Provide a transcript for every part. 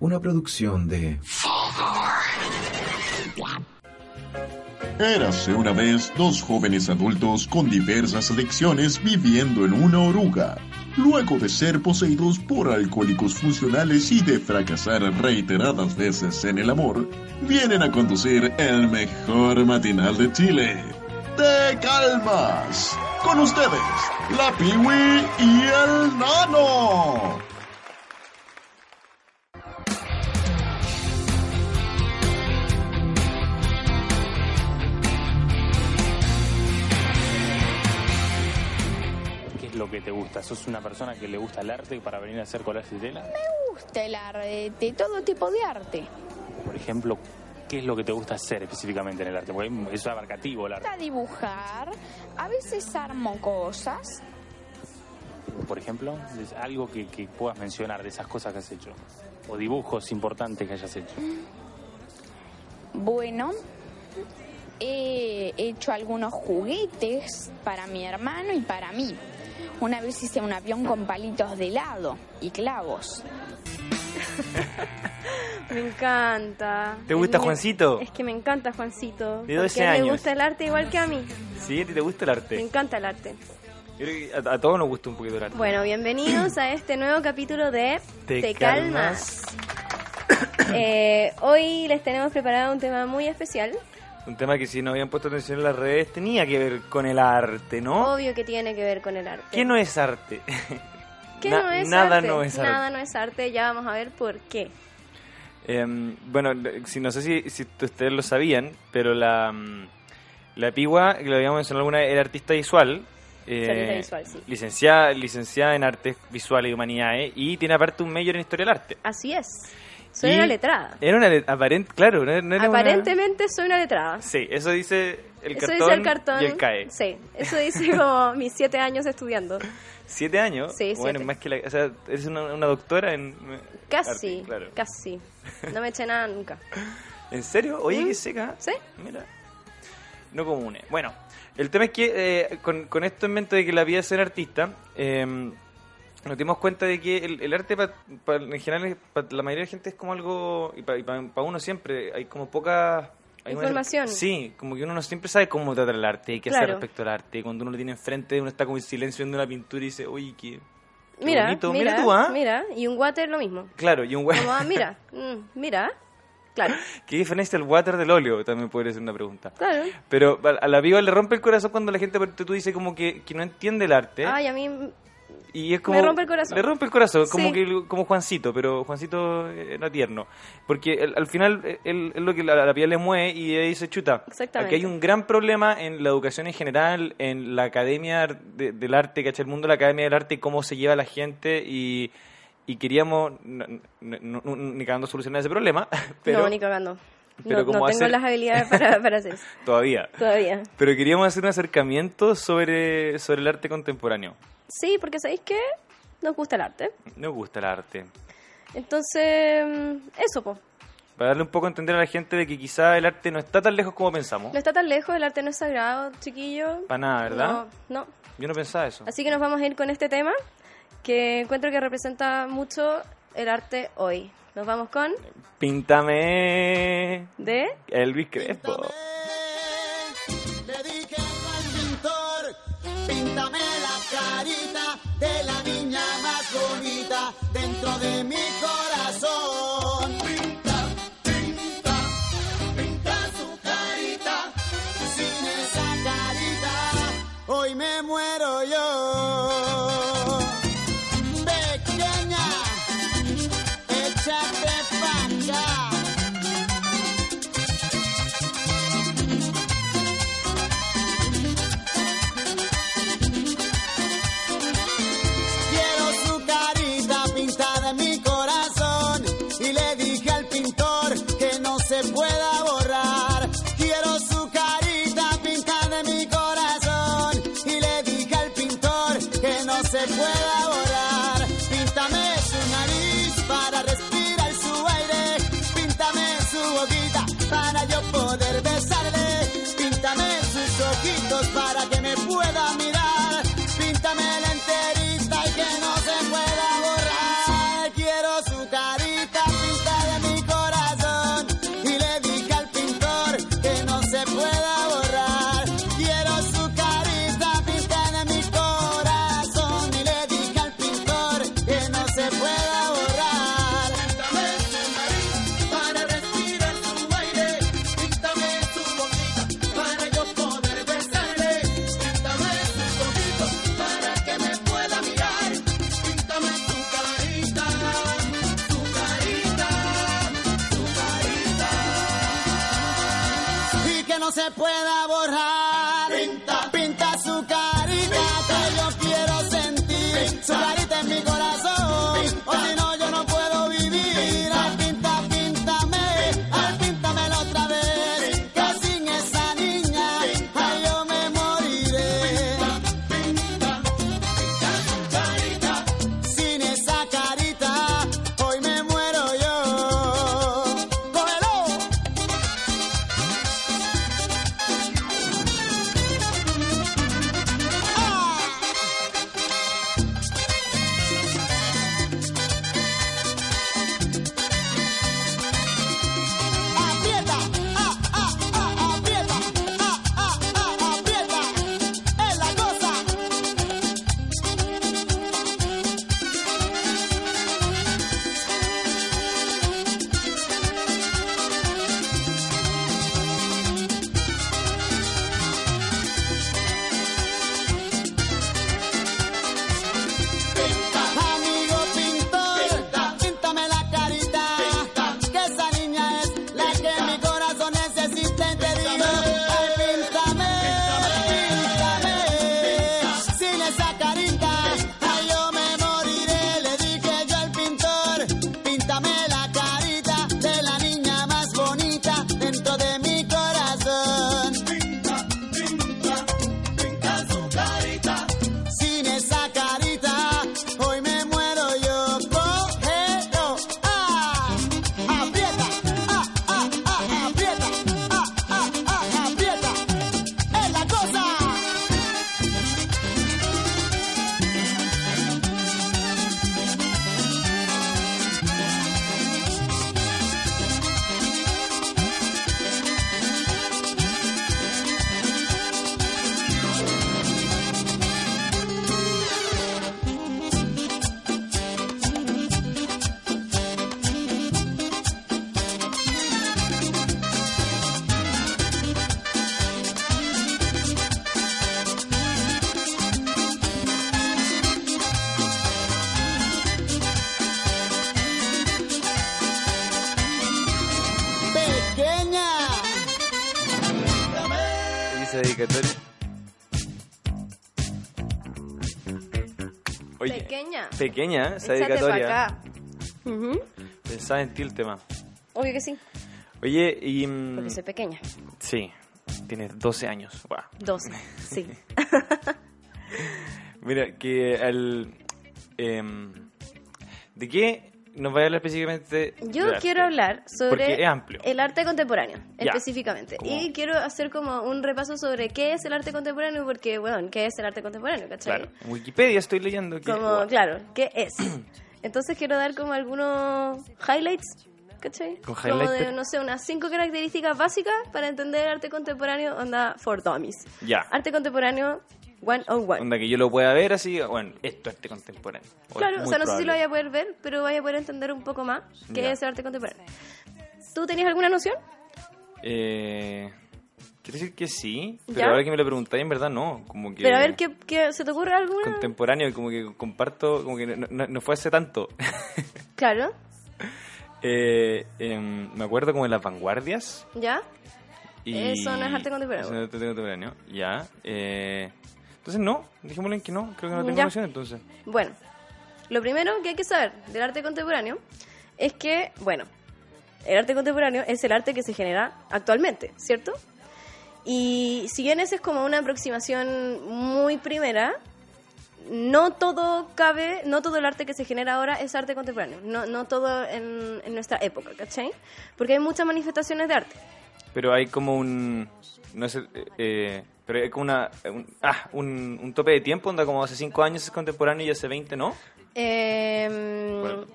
Una producción de... Érase una vez dos jóvenes adultos con diversas adicciones viviendo en una oruga. Luego de ser poseídos por alcohólicos funcionales y de fracasar reiteradas veces en el amor, vienen a conducir el mejor matinal de Chile. ¡Te calmas! Con ustedes, la Piwi y el Nano. Te gusta? ¿Sos una persona que le gusta el arte para venir a hacer collages de tela? Me gusta el arte, todo tipo de arte. Por ejemplo, ¿qué es lo que te gusta hacer específicamente en el arte? Porque es abarcativo el Me arte. gusta dibujar, a veces armo cosas. Por ejemplo, algo que, que puedas mencionar de esas cosas que has hecho. O dibujos importantes que hayas hecho. Bueno, he hecho algunos juguetes para mi hermano y para mí. Una vez hice un avión con palitos de helado y clavos. Me encanta. ¿Te gusta Juancito? Es que me encanta Juancito. De porque 12 a él le años. gusta el arte igual que a mí. Sí, ¿a ti te gusta el Me arte? encanta el arte. Yo creo que a, a todos nos gusta un poquito el arte. Bueno, bienvenidos a este nuevo capítulo de ¿Te calmas. Eh, hoy les tenemos preparado un tema muy especial. Un tema que si no habían puesto atención en las redes tenía que ver con el arte, ¿no? Obvio que tiene que ver con el arte. ¿Qué no es arte? ¿Qué Na- no es nada arte? no es arte. Nada no es arte. Ya vamos a ver por qué. Em, bueno, si no sé si, si ustedes lo sabían, pero la, mm, la Pigua, que lo habíamos mencionado alguna vez, era artista visual. eh, visual, sí. Licenciada, licenciada en artes visuales y humanidades y tiene aparte un mayor en historia del arte. Así es. Soy una letrada. Era una aparente, claro, no, no era una- Aparentemente soy una letrada. Sí, eso dice el eso cartón, dice el cartón. y el CAE. Sí, eso dice como mis siete años estudiando. ¿Siete años? Sí, Bueno, siete. más que la... O sea, eres una, una doctora en... Casi, arte, claro. casi. No me eché nada nunca. ¿En serio? Oye, ¿Mm? qué seca. ¿Sí? Mira. No comune. Bueno, el tema es que eh, con, con esto en mente de que la vida es ser artista, eh, nos dimos cuenta de que el, el arte pa- pa- en general para la mayoría de la gente es como algo, y para uno siempre, hay como poca... hay una- Información. sí, como que uno no siempre sabe cómo tratar el arte y qué hacer Claro. respecto al arte. Cuando uno lo tiene enfrente, uno está como en silencio viendo una pintura y dice, oye, qué, qué Mira, bonito. mira, Mira tú, ¿ah? mira. Y un water lo mismo. Claro, y un güey. Como, ah, mira, mm, mira. Claro, ¿Qué diferencia el water del óleo? También podría ser una pregunta. claro. Pero a la viva le rompe el corazón cuando la gente, tú dices como que, que no entiende el arte. Ay, a mí y es como, me rompe el corazón. Le rompe el corazón, como, que, como Juancito, pero Juancito era tierno. Porque al final eh, él- es lo que la, la piel le mueve y ella dice, chuta, aquí hay un gran problema en la educación en general, en la academia de- del arte, ¿cachai? El mundo de la academia del arte, cómo se lleva la gente y... Y queríamos, no, no- no- no- ni cagando solucionar ese problema, pero no, ni cagando. Pero no, como no tengo hacer- las habilidades para, para hacer eso. todavía. Todavía. Pero queríamos hacer un acercamiento sobre, sobre el arte contemporáneo. Sí, porque ¿sabéis qué? Nos gusta el arte. Nos gusta el arte. Entonces, mm, eso, pues. Para darle un poco a entender a la gente de que quizá el arte no está tan lejos como pensamos. No está tan lejos, el arte no es sagrado, chiquillo. Para nada, ¿verdad? No, no. Yo no pensaba eso. Así que nos vamos a ir con este tema que encuentro que representa mucho el arte hoy. Nos vamos con Píntame de Elvis Crespo. Le dije al pintor, píntame la carita de la niña más bonita dentro de mi juntos para que Dedicatoria. Oye, Pequeña. pequeña esa Échate dedicatoria. acá. Ujú. Pensaba en ti el tema. Obvio que sí, Oye, y. mm, porque soy pequeña. Sí, tienes 12 años. Guau. 12, sí. Mira, que al. em, ¿De qué nos va a hablar específicamente? Yo arte? quiero hablar sobre el arte contemporáneo, Ya. específicamente. Como- Y quiero hacer como un repaso sobre qué es el arte contemporáneo, porque, bueno, ¿qué es el arte contemporáneo? ¿Cachai? Claro, en Wikipedia estoy leyendo que. Como, guau, claro, ¿qué es? Entonces quiero dar como algunos highlights, ¿cachai? Con como highlights, de, no sé, unas cinco características básicas para entender el arte contemporáneo, onda for dummies. Ya. Arte contemporáneo one on one. Onda que yo lo pueda ver así, bueno, esto es arte contemporáneo. O Claro, o sea, no sé si lo vaya a poder ver, pero vaya a poder entender un poco más qué es arte contemporáneo. ¿Tú tenías alguna noción? Eh, quiero decir que sí, pero ¿Ya? ahora que me lo preguntáis, en verdad no. Como que Pero a ver, ¿qué, qué- se te ocurre alguna? contemporáneo, como que comparto, como que no, no- no fue hace tanto. Claro, Eh, em, me acuerdo como de las vanguardias. ¿ya? Y... Eso no es arte contemporáneo. Eso no es arte contemporáneo, ya. Eh, entonces no, dijémosle en que no, creo que no tengo Ya. noción entonces. Bueno, lo primero que hay que saber del arte contemporáneo es que, bueno, el arte contemporáneo es el arte que se genera actualmente, ¿cierto? Y si bien esa es como una aproximación muy primera, no todo cabe, no todo el arte que se genera ahora es arte contemporáneo, no, no todo en, en nuestra época, ¿cachai? Porque hay muchas manifestaciones de arte. Pero hay como un... No sé, eh, pero hay como una... un- ah, un, un tope de tiempo, onda como hace 5 años es contemporáneo y hace 20 no. Eh,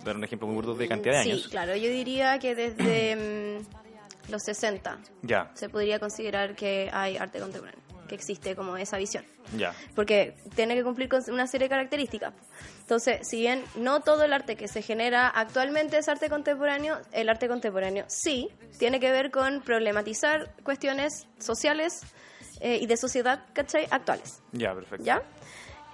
dar un ejemplo muy burdo de cantidad de sí, años. claro, yo diría que desde mm, los 60 Ya, se podría considerar que hay arte contemporáneo, que existe como esa visión. ya. Porque tiene que cumplir con una serie de características. Entonces, si bien no todo el arte que se genera actualmente es arte contemporáneo, el arte contemporáneo sí tiene que ver con problematizar cuestiones sociales eh, y de sociedad, ¿cachai? Actuales. Ya, perfecto. ¿Ya?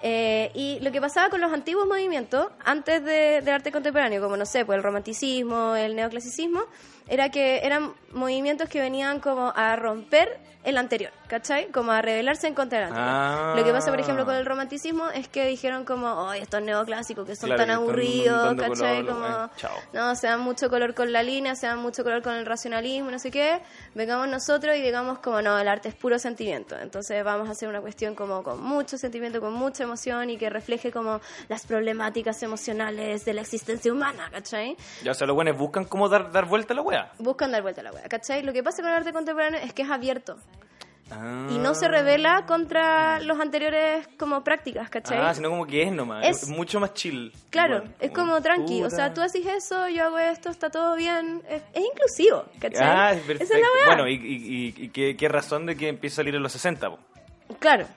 Eh, y lo que pasaba con los antiguos movimientos, antes de- del arte contemporáneo, como no sé, pues el romanticismo, el neoclasicismo, era que eran movimientos que venían como a romper el anterior, ¿cachai? Como a rebelarse en contra del anterior. Ah. Lo que pasa, por ejemplo, con el romanticismo es que dijeron como, ay, estos neoclásicos que son Claro, tan que aburridos, ¿cachai? color, como, eh, no, se dan mucho color con la línea, se dan mucho color con el racionalismo, no sé qué. Vengamos nosotros y digamos como, no, el arte es puro sentimiento. Entonces vamos a hacer una cuestión como con mucho sentimiento, con mucha emoción y que refleje como las problemáticas emocionales de la existencia humana, ¿cachai? Ya, o sea, los buenos buscan cómo dar, dar vuelta a la wea. Buscan dar vuelta a la wea, ¿cachai? Lo que pasa con el arte contemporáneo es que es abierto Ah. y no se revela contra los anteriores como prácticas, ¿cachai? Ah, sino como que es nomás. Es, mucho más chill. Claro, Bueno, es como tranqui, o sea, tú haces eso, yo hago esto, está todo bien, es, es inclusivo, ¿cachai? Ah, es Esa perfecto. es la weá. Bueno, y, y, y- qué, qué razón de que empiece a salir en los 60, po? Claro.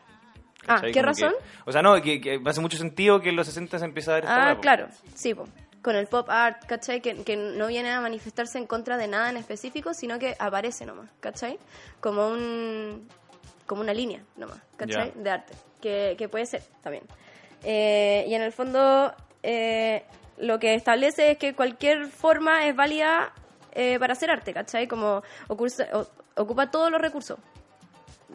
Ah, ¿Cachai? ¿qué Como razón? que- o sea, no, que, que hace mucho sentido que en los 60 se empieza a ver esta Ah, weá, claro, sí, po. Con el pop art, ¿cachai? Que, que no viene a manifestarse en contra de nada en específico, sino que aparece nomás, ¿cachai? Como un como una línea nomás, ¿cachai? De arte, que, que puede ser también. Eh, y en el fondo, eh, lo que establece es que cualquier forma es válida eh, para hacer arte, ¿cachai? Como ocursa- o- ocupa todos los recursos.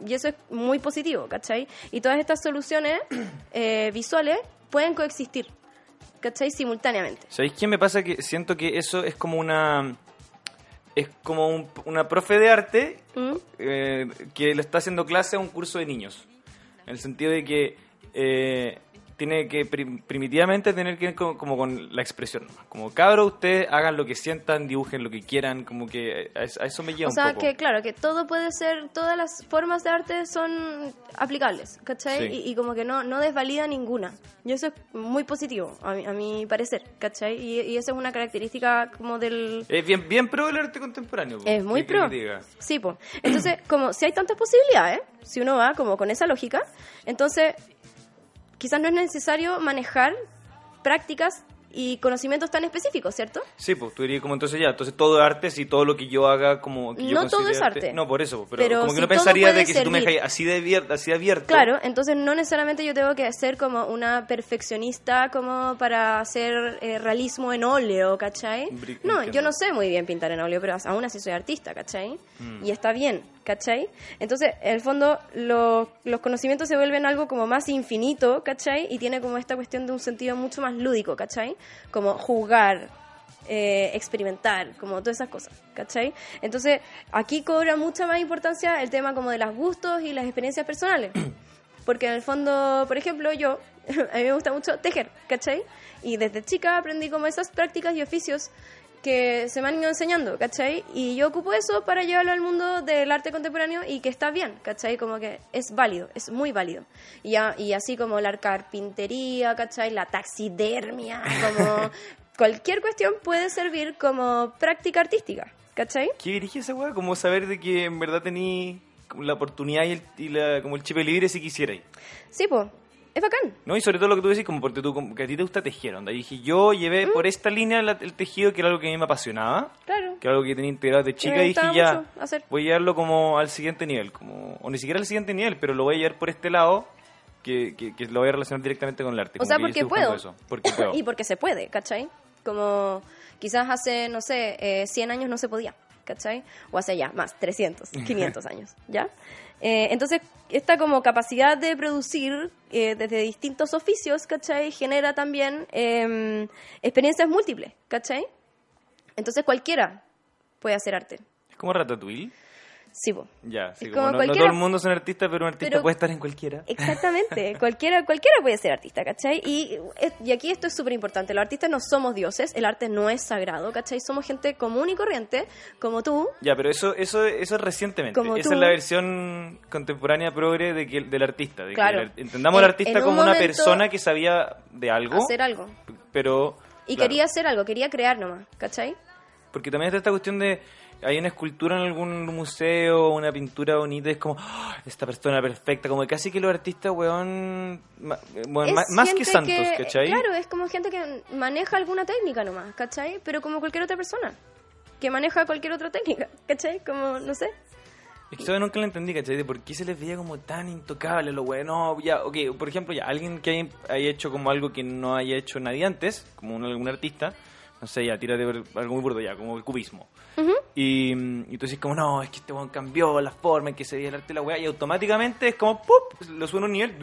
Y eso es muy positivo, ¿cachai? Y todas estas soluciones eh, visuales pueden coexistir, ¿cachai? Simultáneamente. ¿Sabéis qué me pasa? Que siento que eso es como una... Es como un- una profe de arte ¿Mm? eh, que le está haciendo clase a un curso de niños. En el sentido de que eh, tiene que prim- primitivamente tener que ver con- como con la expresión. Como cabros, ustedes hagan lo que sientan, dibujen lo que quieran, como que a, a eso me lleva O sea, un poco. que claro, que todo puede ser, todas las formas de arte son aplicables, ¿cachai? Sí. Y, y como que no, no desvalida ninguna. Y eso es muy positivo, a mi, a mi parecer, ¿cachai? Y, y esa es una característica como del... Es bien, bien pro el arte contemporáneo. po. Es muy ¿Qué querés pro. que? Sí, pues. Entonces, como si hay tantas posibilidades, si uno va como con esa lógica, entonces quizás no es necesario manejar prácticas y conocimientos tan específicos, ¿cierto? Sí, pues tú dirías como entonces ya, entonces todo es arte, si todo lo que yo haga como que yo No todo considere es arte. No, por eso, pero, Pero como que si no todo pensaría de que si tú me servir. dejas así de abierto, así de abierto Claro, entonces no necesariamente yo tengo que ser como una perfeccionista como para hacer eh, realismo en óleo, ¿cachai? Bri- No, yo no sé muy bien pintar en óleo, pero aún así soy artista, ¿cachai? Mm. Y está bien, ¿cachai? Entonces, en el fondo, lo- los conocimientos se vuelven algo como más infinito, ¿cachai? Y tiene como esta cuestión de un sentido mucho más lúdico, ¿cachai? Como jugar, eh, experimentar, como todas esas cosas, ¿cachai? Entonces, aquí cobra mucha más importancia el tema como de los gustos y las experiencias personales. Porque en el fondo, por ejemplo, yo, a mí me gusta mucho tejer, ¿cachai? Y desde chica aprendí como esas prácticas y oficios que se me han ido enseñando, ¿cachai? Y yo ocupo eso para llevarlo al mundo del arte contemporáneo y que está bien, ¿cachai? Como que es válido, es muy válido. Y, a- y así como la carpintería, ¿cachai? La taxidermia, como cualquier cuestión puede servir como práctica artística, ¿cachai? ¿Qué dirige esa weá? Como saber de que en verdad tení la oportunidad y, el, y la, como el chip libre si quisierais. Sí, pues, es bacán. ¿No? Y sobre todo lo que tú decís, como porque tú, como que a ti te gusta tejer, onda. Y dije, yo llevé Mm. por esta línea la- el tejido, que era algo que a mí me apasionaba, Claro. que era algo que tenía integrado de chica, y dije, ya, hacer. voy a llevarlo como al siguiente nivel, como, o ni siquiera al siguiente nivel, pero lo voy a llevar por este lado, que, que, que lo voy a relacionar directamente con el arte. O sea, porque puedo. Eso, porque puedo. y porque se puede, ¿cachai? Como quizás hace, no sé, eh, 100 años no se podía, ¿cachai? O hace ya más, 300, 500 años, ¿ya? Eh, entonces, esta como capacidad de producir eh, desde distintos oficios, ¿cachai? Genera también eh, experiencias múltiples, ¿cachai? Entonces cualquiera puede hacer arte. Es como Ratatouille. Sí, po. Ya, sí, Es como como no, no cualquiera- todo el mundo son artistas, pero un artista Pero- puede estar en cualquiera. Exactamente, cualquiera, cualquiera puede ser artista, ¿cachai? Y, y aquí esto es súper importante, los artistas no somos dioses, el arte no es sagrado, ¿cachai? Somos gente común y corriente, como tú, Ya, pero eso, eso, eso es recientemente. Como Esa tú. es la versión contemporánea progre de que, del artista. De que Claro. el- entendamos En- al artista en un como una persona que sabía de algo, hacer algo. pero... Y claro, quería hacer algo, quería crear nomás, ¿cachai? Porque también está esta cuestión de... Hay una escultura en algún museo, una pintura bonita, es como, "Ah, esta persona perfecta, como que casi que los artistas, weón, bueno, más que santos, que- ¿cachai? Claro, es como gente que maneja alguna técnica nomás, ¿cachai? Pero como cualquier otra persona, que maneja cualquier otra técnica, ¿cachai? Como, no sé. Es que eso nunca lo entendí, ¿cachai? De por qué se les veía como tan intocable lo bueno. No, ya, ok, por ejemplo, ya, alguien que haya, haya hecho como algo que no haya hecho nadie antes, como un, algún artista, no sé, ya, tírate muy burdo ya, como el cubismo. Y, y tú dices como, no, es que este weón cambió la forma en que se veía el arte de la weá, y automáticamente es como, ¡pup! Lo sube a un nivel,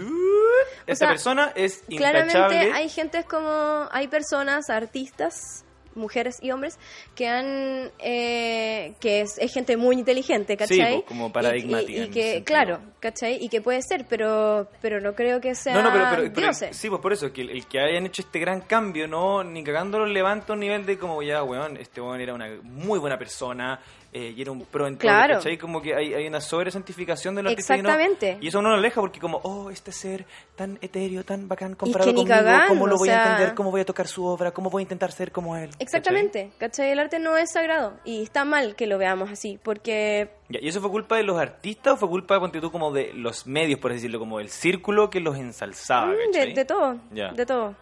sea, persona es Claramente intachable. hay gente como, hay personas, artistas, mujeres y hombres que han, eh, que es, es gente muy inteligente, ¿cachai? pues, como Y- paradigmática Y, que, claro, ¿cachai? Y que puede ser, pero, pero no creo que sea No, no, pero, pero- pero- sí, pues por eso, que el, el que hayan hecho este gran cambio, no, ni cagándolo levanta un nivel de como ya, weón, este weón era una muy buena persona eh, y era un pro en todo, Claro. ¿cachai? Como que hay, hay una sobresantificación de los artistas y no- Exactamente. Y, eso uno lo aleja porque como, oh, este ser tan etéreo, tan bacán comparado conmigo, cagando, ¿cómo lo voy sea- a entender? ¿Cómo voy a tocar su obra? ¿Cómo voy a intentar ser como él? ¿Cachai? Exactamente, ¿cachai? El arte no es sagrado y está mal que lo veamos así, porque ¿Y eso fue culpa de los artistas o fue culpa, ponte tú, como de los medios, por decirlo, como del círculo que los ensalzaba, mm, de, ¿cachai? de todo, de todo.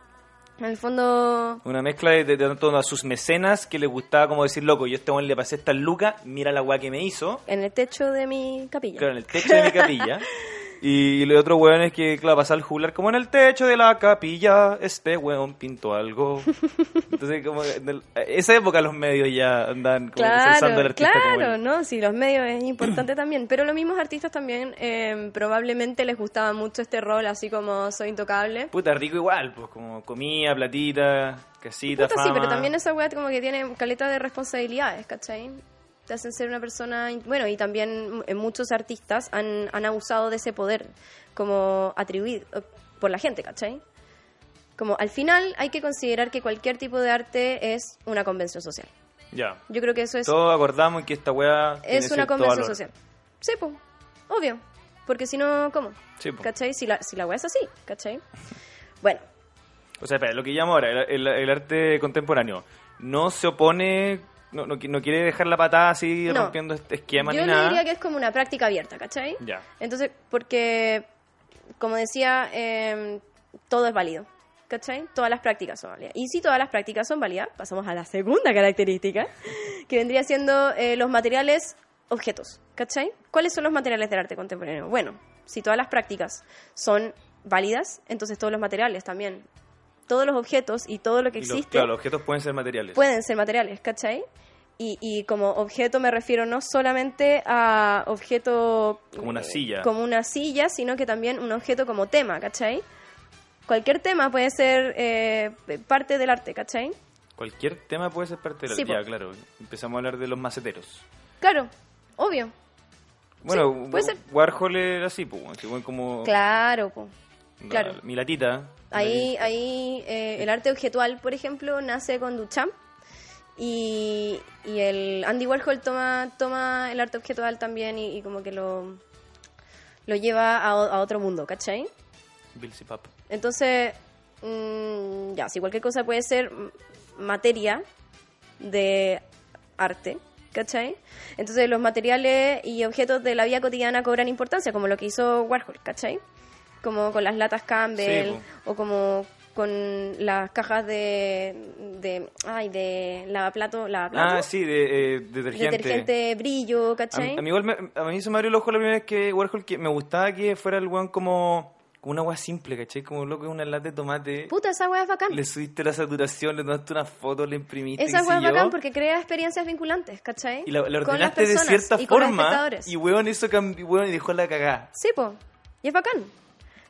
En el fondo, Una mezcla de, de, de tanto a sus mecenas que les gustaba como decir, loco, yo a este weón le pasé esta luca, mira la weá que me hizo, en el techo de mi capilla. claro, en el techo de mi capilla. Y los otros weones que, claro, pasaba el jugular como en el techo de la capilla, este weón pintó algo. Entonces, como en el- esa época los medios ya andan como ensalzando al Claro, artista como claro, él. ¿no? Sí, los medios es importante también, pero los mismos artistas también eh, probablemente les gustaba mucho este rol, así como soy intocable. Puta, rico igual, pues como comida, platita, casita, Puta, fama. sí, pero también esa weá como que tiene caleta de responsabilidades, ¿cachai? Te hacen ser una persona... Bueno, y también eh, muchos artistas han, han abusado de ese poder como atribuido eh, por la gente, ¿cachai? Como al final hay que considerar que cualquier tipo de arte es una convención social. Ya. Yo creo que eso es, Todos acordamos que esta weá es una convención social. Sí, pues, obvio. Porque si no, ¿cómo? Sí, po. ¿Cachai? Si la, si la weá es así, ¿cachai? Bueno, O sea, espera, lo que llamo ahora, el, el- el arte contemporáneo, no se opone, no, no, qui- no quiere dejar la patada así No. rompiendo este esquema yo ni nada. diría que es como una práctica abierta, ¿cachai? Ya. Entonces, porque, como decía, eh, todo es válido. ¿Cachai? Todas las prácticas son válidas. Y si todas las prácticas son válidas, pasamos a la segunda característica, que vendría siendo eh, los materiales objetos. ¿Cachai? ¿Cuáles son los materiales del arte contemporáneo? Bueno, si todas las prácticas son válidas, entonces todos los materiales también. Todos los objetos y todo lo que Y los- existe claro, los objetos pueden ser materiales. pueden ser materiales, ¿cachai? Y, y como objeto me refiero no solamente a objeto... Como una eh, silla. Como una silla, sino que también un objeto como tema, ¿cachai? Cualquier tema puede ser eh, parte del arte, ¿cachai? Cualquier tema puede ser parte del Sí, Ya, po. claro. Empezamos a hablar de los maceteros. Claro, obvio. Bueno, puede ser. Warhol era así, pues, como Claro, po. La- claro. mi latita. Ahí, ahí eh, el arte objetual, por ejemplo, nace con Duchamp y, y el Andy Warhol toma, toma el arte objetual también y, y como que lo, lo lleva a, otro mundo, ¿cachai? Bill Pap. Entonces, mm, ya, si cualquier cosa puede ser materia de arte, ¿cachai? Entonces los materiales y objetos de la vida cotidiana cobran importancia, como lo que hizo Warhol, ¿cachai? Como con las latas Campbell Sí, o como con las cajas de, de ay, de lavaplato, lavaplato Ah, sí, de eh, detergente. detergente brillo, A, ¿cachai? mí- a mí igual me, a mí se me abrió el ojo la primera vez que Warhol que me gustaba que fuera el weón como, como una agua simple, ¿cachai? Como loco una lata de tomate. Puta, esa weá es bacán. Le subiste la saturación, le tomaste una foto, le imprimiste. Esa sé es bacán porque crea experiencias vinculantes, ¿cachai? Y la, ordenaste de cierta y forma. Y weón hizo cambi- weón, y dejó la cagada. Sí, po. Y es bacán.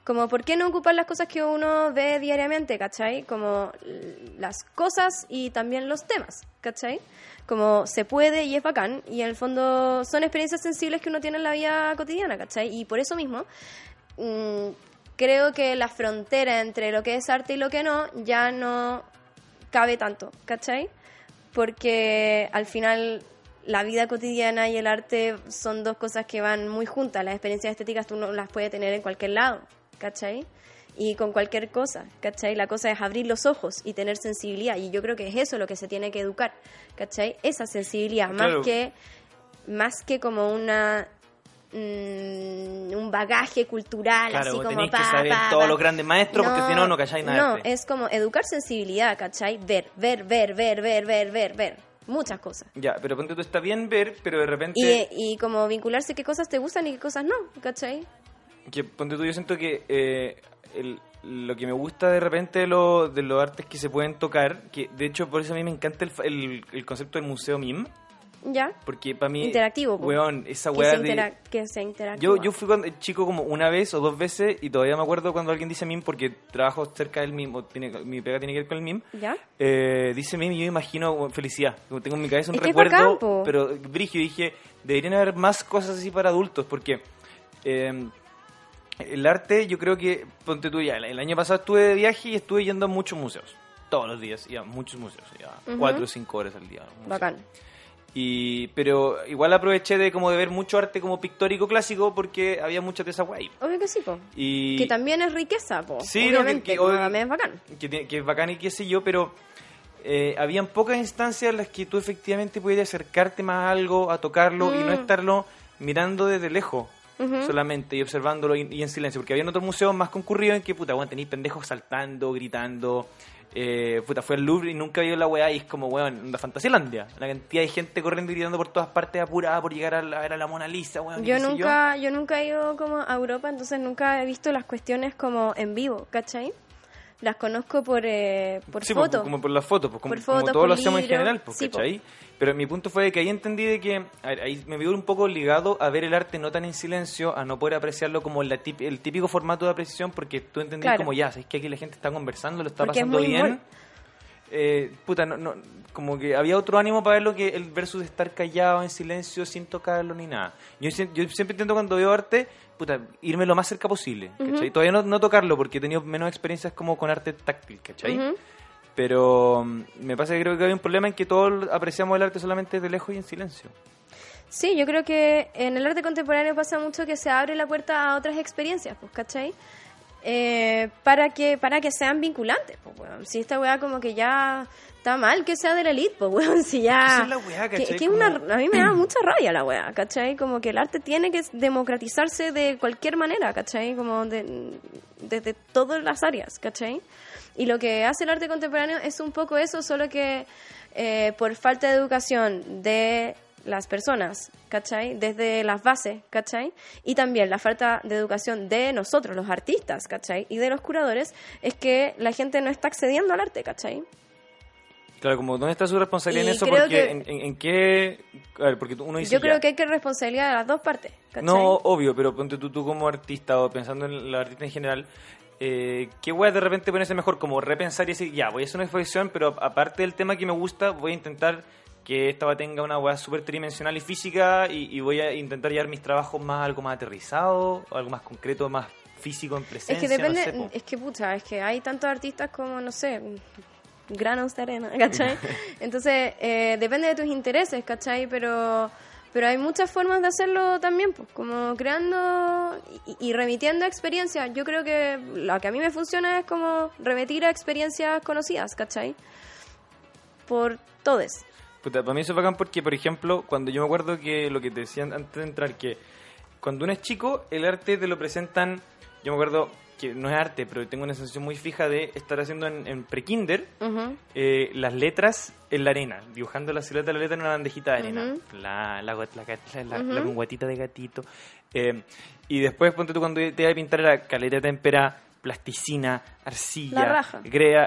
Como, ¿por qué no ocupar las cosas que uno ve diariamente, ¿cachai? Como las cosas y también los temas, ¿cachai? Como se puede y es bacán. Y en el fondo son experiencias sensibles que uno tiene en la vida cotidiana, ¿cachai? Y por eso mismo, mm, creo que la frontera entre lo que es arte y lo que no ya no cabe tanto, ¿cachai? Porque al final la vida cotidiana y el arte son dos cosas que van muy juntas. Las experiencias estéticas tú no las puedes tener en cualquier lado, ¿cachai? Y con cualquier cosa, ¿cachai? La cosa es abrir los ojos y tener sensibilidad. Y yo creo que es eso lo que se tiene que educar, ¿cachai? Esa sensibilidad, Claro. más que más que como una mm, un bagaje cultural Claro, así como pa, que saber pa, todos pa. los grandes maestros, porque si no, no calláis nada. No, es como educar sensibilidad, ¿cachai? Ver, ver, ver, ver, ver, ver, ver, ver. muchas cosas. Ya, pero ponte tú, está bien ver, pero de repente... Y, y como vincularse qué cosas te gustan y qué cosas no, ¿cachai? Que ponte tú, yo siento que eh, el- lo que me gusta de repente de, lo- de los artes que se pueden tocar, que de hecho por eso a mí me encanta el, el, el concepto del museo MIM, ¿Ya? porque para mí... Interactivo. Weón, esa Que, weá se de... que sea interactivo. Yo, yo fui cuando, chico como una vez o dos veces y todavía me acuerdo cuando alguien dice MIM porque trabajo cerca del MIM, o tiene, mi pega tiene que ver con el MIM. ¿Ya? Eh, dice MIM y yo imagino felicidad. Como Tengo en mi cabeza un recuerdo, pero Brigio dije, deberían haber más cosas así para adultos porque eh, el arte yo creo que, ponte tú ya, el año pasado estuve de viaje y estuve yendo a muchos museos. Todos los días, iba a muchos museos, iba cuatro o cinco horas al día. Bacán. Y, pero igual aproveché de como de ver mucho arte como pictórico clásico porque había muchas de esas guay. Obvio que sí, po. Y Que también es riqueza, po. Sí, no, Obviamente, que- también es bacán. que es bacán y qué sé yo, pero eh, habían pocas instancias en las que tú efectivamente pudieras acercarte más a algo, a tocarlo y no Mm. estarlo mirando desde lejos Solamente y observándolo y, y en silencio, porque había otros museos más concurridos en que, puta, bueno, tenéis pendejos saltando, gritando, eh, puta, fue al Louvre y nunca vio la weá y es como, weón, la Fantasialandia, la cantidad de gente corriendo y gritando por todas partes apurada por llegar a, la- a ver a la Mona Lisa, weón, Yo. nunca, yo nunca he ido como a Europa, entonces nunca he visto las cuestiones como en vivo, ¿cachai? Las conozco por, eh, por Sí, pues, foto. como por las fotos, pues, como, Por como fotos, todos por lo hacemos en general, pues, sí. ¿cachai? Pero mi punto fue de que ahí entendí de que, a ver, ahí me veo un poco obligado a ver el arte no tan en silencio, a no poder apreciarlo como la tip- el típico formato de apreciación, porque tú entendís Claro. como ya, sabes que aquí la gente está conversando, lo está Porque pasando bien. Eh, puta, no, no, como que había otro ánimo para verlo que el versus estar callado en silencio sin tocarlo ni nada. Yo, yo siempre intento cuando veo arte, puta, irme lo más cerca posible, ¿cachai? Todavía no, no tocarlo porque he tenido menos experiencias como con arte táctil, ¿cachai? Ujú. Pero mm, me pasa que creo que hay un problema en que todos apreciamos el arte solamente de lejos y en silencio. Sí, yo creo que en el arte contemporáneo pasa mucho que se abre la puerta a otras experiencias, pues, ¿cachai? Eh, para que para que sean vinculantes, pues, weón. Si esta weá como que ya está mal que sea de la elite, pues, weón, si ya... Es la weá, que, que es una, Como- a mí me da mucha rabia la weá, ¿cachai? Como que el arte tiene que democratizarse de cualquier manera, ¿cachai? Como de, desde todas las áreas, ¿cachai? Y lo que hace el arte contemporáneo es un poco eso, solo que eh, por falta de educación de las personas, ¿cachai? Desde las bases, ¿cachai? Y también la falta de educación de nosotros, los artistas, ¿cachai? Y de los curadores, es que la gente no está accediendo al arte, ¿cachai? Claro, como ¿dónde está su responsabilidad Y en eso? Porque que- en, en- en qué... A ver, porque tú- uno dice Yo creo ya. que hay que responsabilidad de las dos partes, ¿cachai? No, obvio, pero ponte tú, tú como artista o pensando en la artista en general, eh, ¿qué weá de repente ponerse mejor? Como repensar y decir, ya, voy a hacer una exposición, pero aparte del tema que me gusta, voy a intentar que esta weá tenga una weá súper tridimensional y física y, y voy a intentar llevar mis trabajos más algo más aterrizado, algo más concreto, más físico en presencia. Es que depende, no sé, po. es que pucha, es que hay tantos artistas como, no sé, granos de arena, ¿cachai? Entonces, eh, depende de tus intereses, ¿cachai? Pero, pero hay muchas formas de hacerlo también, pues, como creando y, y remitiendo experiencias. Yo creo que lo que a mí me funciona es como remitir a experiencias conocidas, ¿cachai? Por todes. Puta, para mí eso es bacán porque, por ejemplo, cuando yo me acuerdo que lo que te decían antes de entrar, que cuando uno es chico, el arte te lo presentan, yo me acuerdo que no es arte, pero tengo una sensación muy fija de estar haciendo en, en pre-kinder eh, las letras en la arena, dibujando la silueta de la letra en una bandejita de arena. La, la, la, la, la- la guatita de gatito. Eh, y después, ponte tú cuando te vas a pintar era caleta de tempera, plasticina, arcilla, La raja.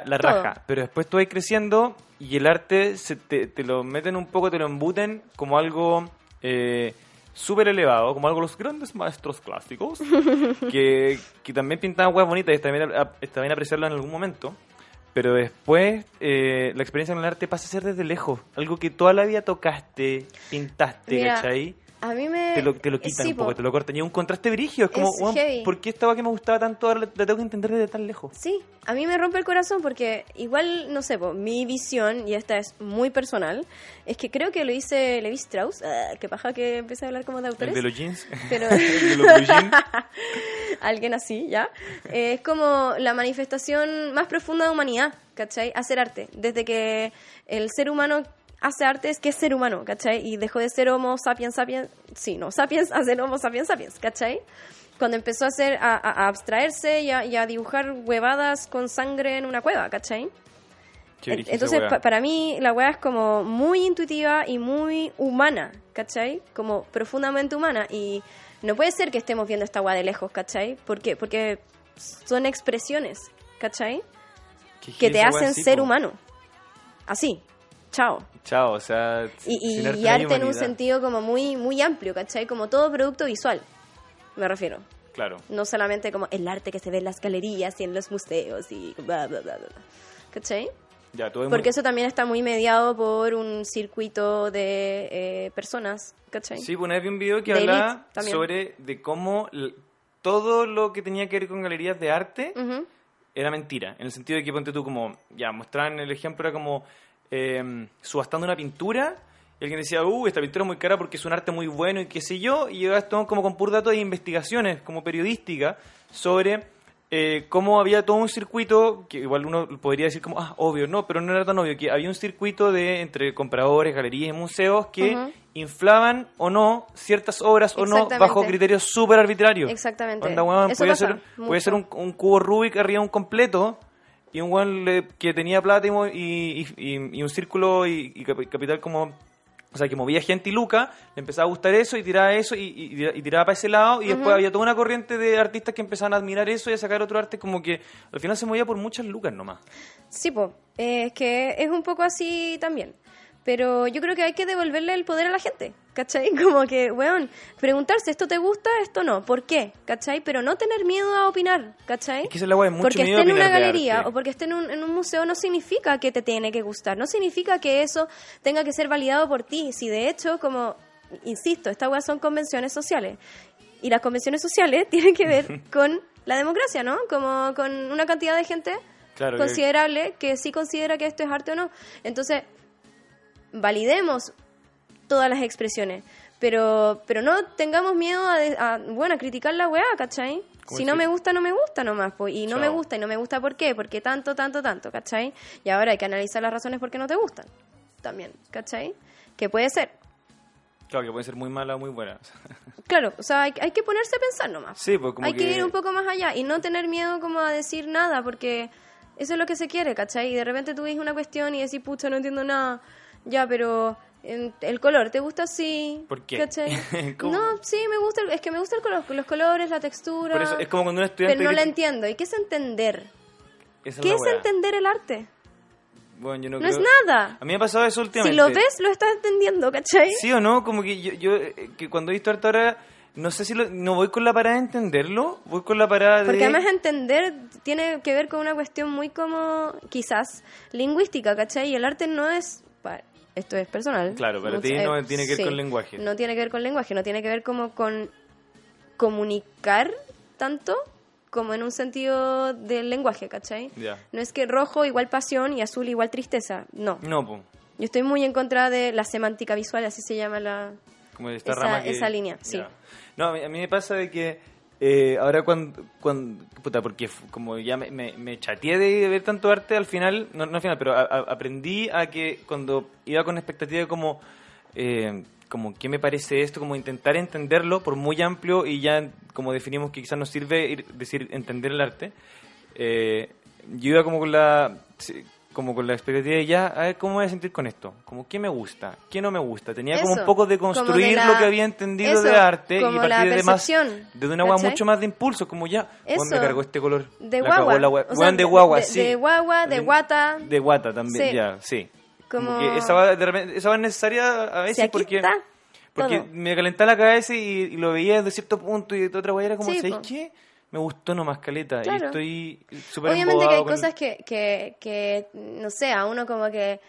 la Todo. raja. Pero después tú vas creciendo y el arte se te, te lo meten un poco, te lo embuten como algo eh, súper elevado, como algo los grandes maestros clásicos, que, que también pintaban huevas bonitas y está bien, a- bien apreciarlo en algún momento. Pero después eh, la experiencia con el arte pasa a ser desde lejos, algo que toda la vida tocaste, pintaste, Mira, ¿cachai? A mí me... Te lo, te lo quitan sí, un poco, po. te lo cortan. Y un contraste brígido. Es como, Es heavy. ¿por qué esta que me gustaba tanto ahora la, tengo que entender desde tan lejos? Sí, a mí me rompe el corazón porque igual, no sé, po, mi visión, y esta es muy personal, es que creo que lo hice Levi Strauss, ah, que paja que empecé a hablar como de El autores, de los jeans. pero el de los jeans. alguien así, ¿ya? Eh, es como la manifestación más profunda de humanidad, ¿cachai? Hacer arte, desde que el ser humano hace arte es que es ser humano, ¿cachai? Y dejó de ser homo sapiens sapiens, sí, no, sapiens a ser homo sapiens sapiens, ¿cachai? Cuando empezó a hacer, a, a- abstraerse y a, y a dibujar huevadas con sangre en una cueva, ¿cachai? Entonces, pa- para mí, la weá es como muy intuitiva y muy humana, ¿cachai? Como profundamente humana. Y no puede ser que estemos viendo esta weá de lejos, ¿cachai? ¿Por qué? Porque son expresiones, ¿cachai? Que te hacen ser humano. Así. Chao. Chao, o sea. Y, arte y en un sentido como muy, muy amplio, ¿cachai? Como todo producto visual, me refiero. Claro. No solamente como el arte que se ve en las galerías y en los museos y bla, bla, bla, bla. ¿Cachai? Ya, todo es Porque muy- eso también está muy mediado por un circuito de eh, personas, ¿cachai? Sí, pues una vez vi un video que De hablaba elite sobre de cómo todo lo que tenía que ver con galerías de arte era mentira. En el sentido de que, ponte tú, como, ya, mostraban el ejemplo, era como eh, subastando una pintura. Y alguien decía, uh, esta pintura es muy cara porque es un arte muy bueno y qué sé yo. Y llegaba esto como con pur datos de investigaciones, como periodística, sobre eh, cómo había todo un circuito, que igual uno podría decir como, ah, obvio, no, pero no era tan obvio, que había un circuito de entre compradores, galerías y museos que inflaban o no ciertas obras o no bajo criterios súper arbitrarios. Exactamente. Onda, pasa ser, un, un cubo Rubik arriba de un completo y un weón le- que tenía plata y, y, un círculo y, y cap- capital como... O sea, que movía gente y Luca, le empezaba a gustar eso y tiraba eso y, tiraba para ese lado y después había toda una corriente de artistas que empezaban a admirar eso y a sacar otro arte como que al final se movía por muchas lucas nomás. Sí, po. Eh, es que es un poco así también. Pero yo creo que hay que devolverle el poder a la gente, ¿cachai? Como que, weón, preguntarse, ¿esto te gusta? ¿Esto no? ¿Por qué? ¿Cachai? Pero no tener miedo a opinar, ¿cachai? Es que es la mucho porque miedo esté en una galería o porque esté en un, en un museo no significa que te tiene que gustar, no significa que eso tenga que ser validado por ti. Si de hecho, como, insisto, estas weas son convenciones sociales. Y las convenciones sociales tienen que ver con la democracia, ¿no? Como con una cantidad de gente Claro, que- considerable que sí considera que esto es arte o no. Entonces, validemos todas las expresiones. Pero, pero no tengamos miedo a, de- a, bueno, a criticar la weá, ¿cachai? Si no me gusta, no me gusta nomás. Y no me gusta, y no me gusta por qué, porque tanto, tanto, tanto, ¿cachai? Y ahora hay que analizar las razones por qué no te gustan, también, ¿cachai? Que puede ser. Claro, que puede ser muy mala o muy buena. Claro, o sea, hay, hay que ponerse a pensar nomás. Sí, pues como hay que... ir un poco más allá y no tener miedo como a decir nada, porque eso es lo que se quiere, ¿cachai? Y de repente tú ves una cuestión y decís, pucha, no entiendo nada. Ya, pero el color, ¿te gusta así? ¿Por qué? No, sí, me gusta, el- es que me gusta el color, los colores, la textura. Por eso es como cuando un estudiante... Pero no la entiendo. ¿Y qué es entender? Esa ¿Qué es entender el arte? Bueno, yo no, No es nada. A mí me ha pasado eso últimamente. Si lo ves, lo estás entendiendo, ¿cachai? Sí o no, como que yo, yo eh, que cuando he visto arte ahora, no sé si lo- no voy con la parada de entenderlo, voy con la parada de... Porque además entender tiene que ver con una cuestión muy como, quizás, lingüística, ¿cachai? Y el arte no es... Esto es personal. Claro, para Mucha- ti no eh, tiene que ver sí. con lenguaje. No tiene que ver con lenguaje, no tiene que ver como con comunicar tanto como en un sentido del lenguaje, ¿cachai? Ya. No es que rojo igual pasión y azul igual tristeza, no. No, pues, Yo estoy muy en contra de la semántica visual, así se llama la... como esta Esa- rama que... esa línea, sí. No, a mí, a mí me pasa de que eh, ahora cuando. Puta, porque como ya me, me, me chateé de ver tanto arte, al final, no, no al final, pero a- aprendí a que cuando iba con expectativa de como... eh, como qué me parece esto, como intentar entenderlo por muy amplio y ya como definimos que quizás nos sirve ir- decir entender el arte, eh, yo iba como con la como con la expectativa de ya, a ver cómo voy a sentir con esto, como qué me gusta, qué no me gusta. Tenía como un poco de construir la- lo que había entendido eso, de arte y como la partir de más de una agua mucho más de impulso, como ya, weón, me cargó este color. De la cagó guagua. la gua- O sea, weón, de de- guagua, de- sí. de guagua, de guata. De guata también, Sí. ya, sí. Como- que esa va, de repente, esa va necesaria a veces Si porque está porque todo. me calentaba la cabeza y, y lo veía desde cierto punto y de otra manera era como, Sí, ¿sabes po. qué? Me gustó nomás caleta y estoy súper Obviamente que hay con- cosas que, que, que, no sé, a uno como que,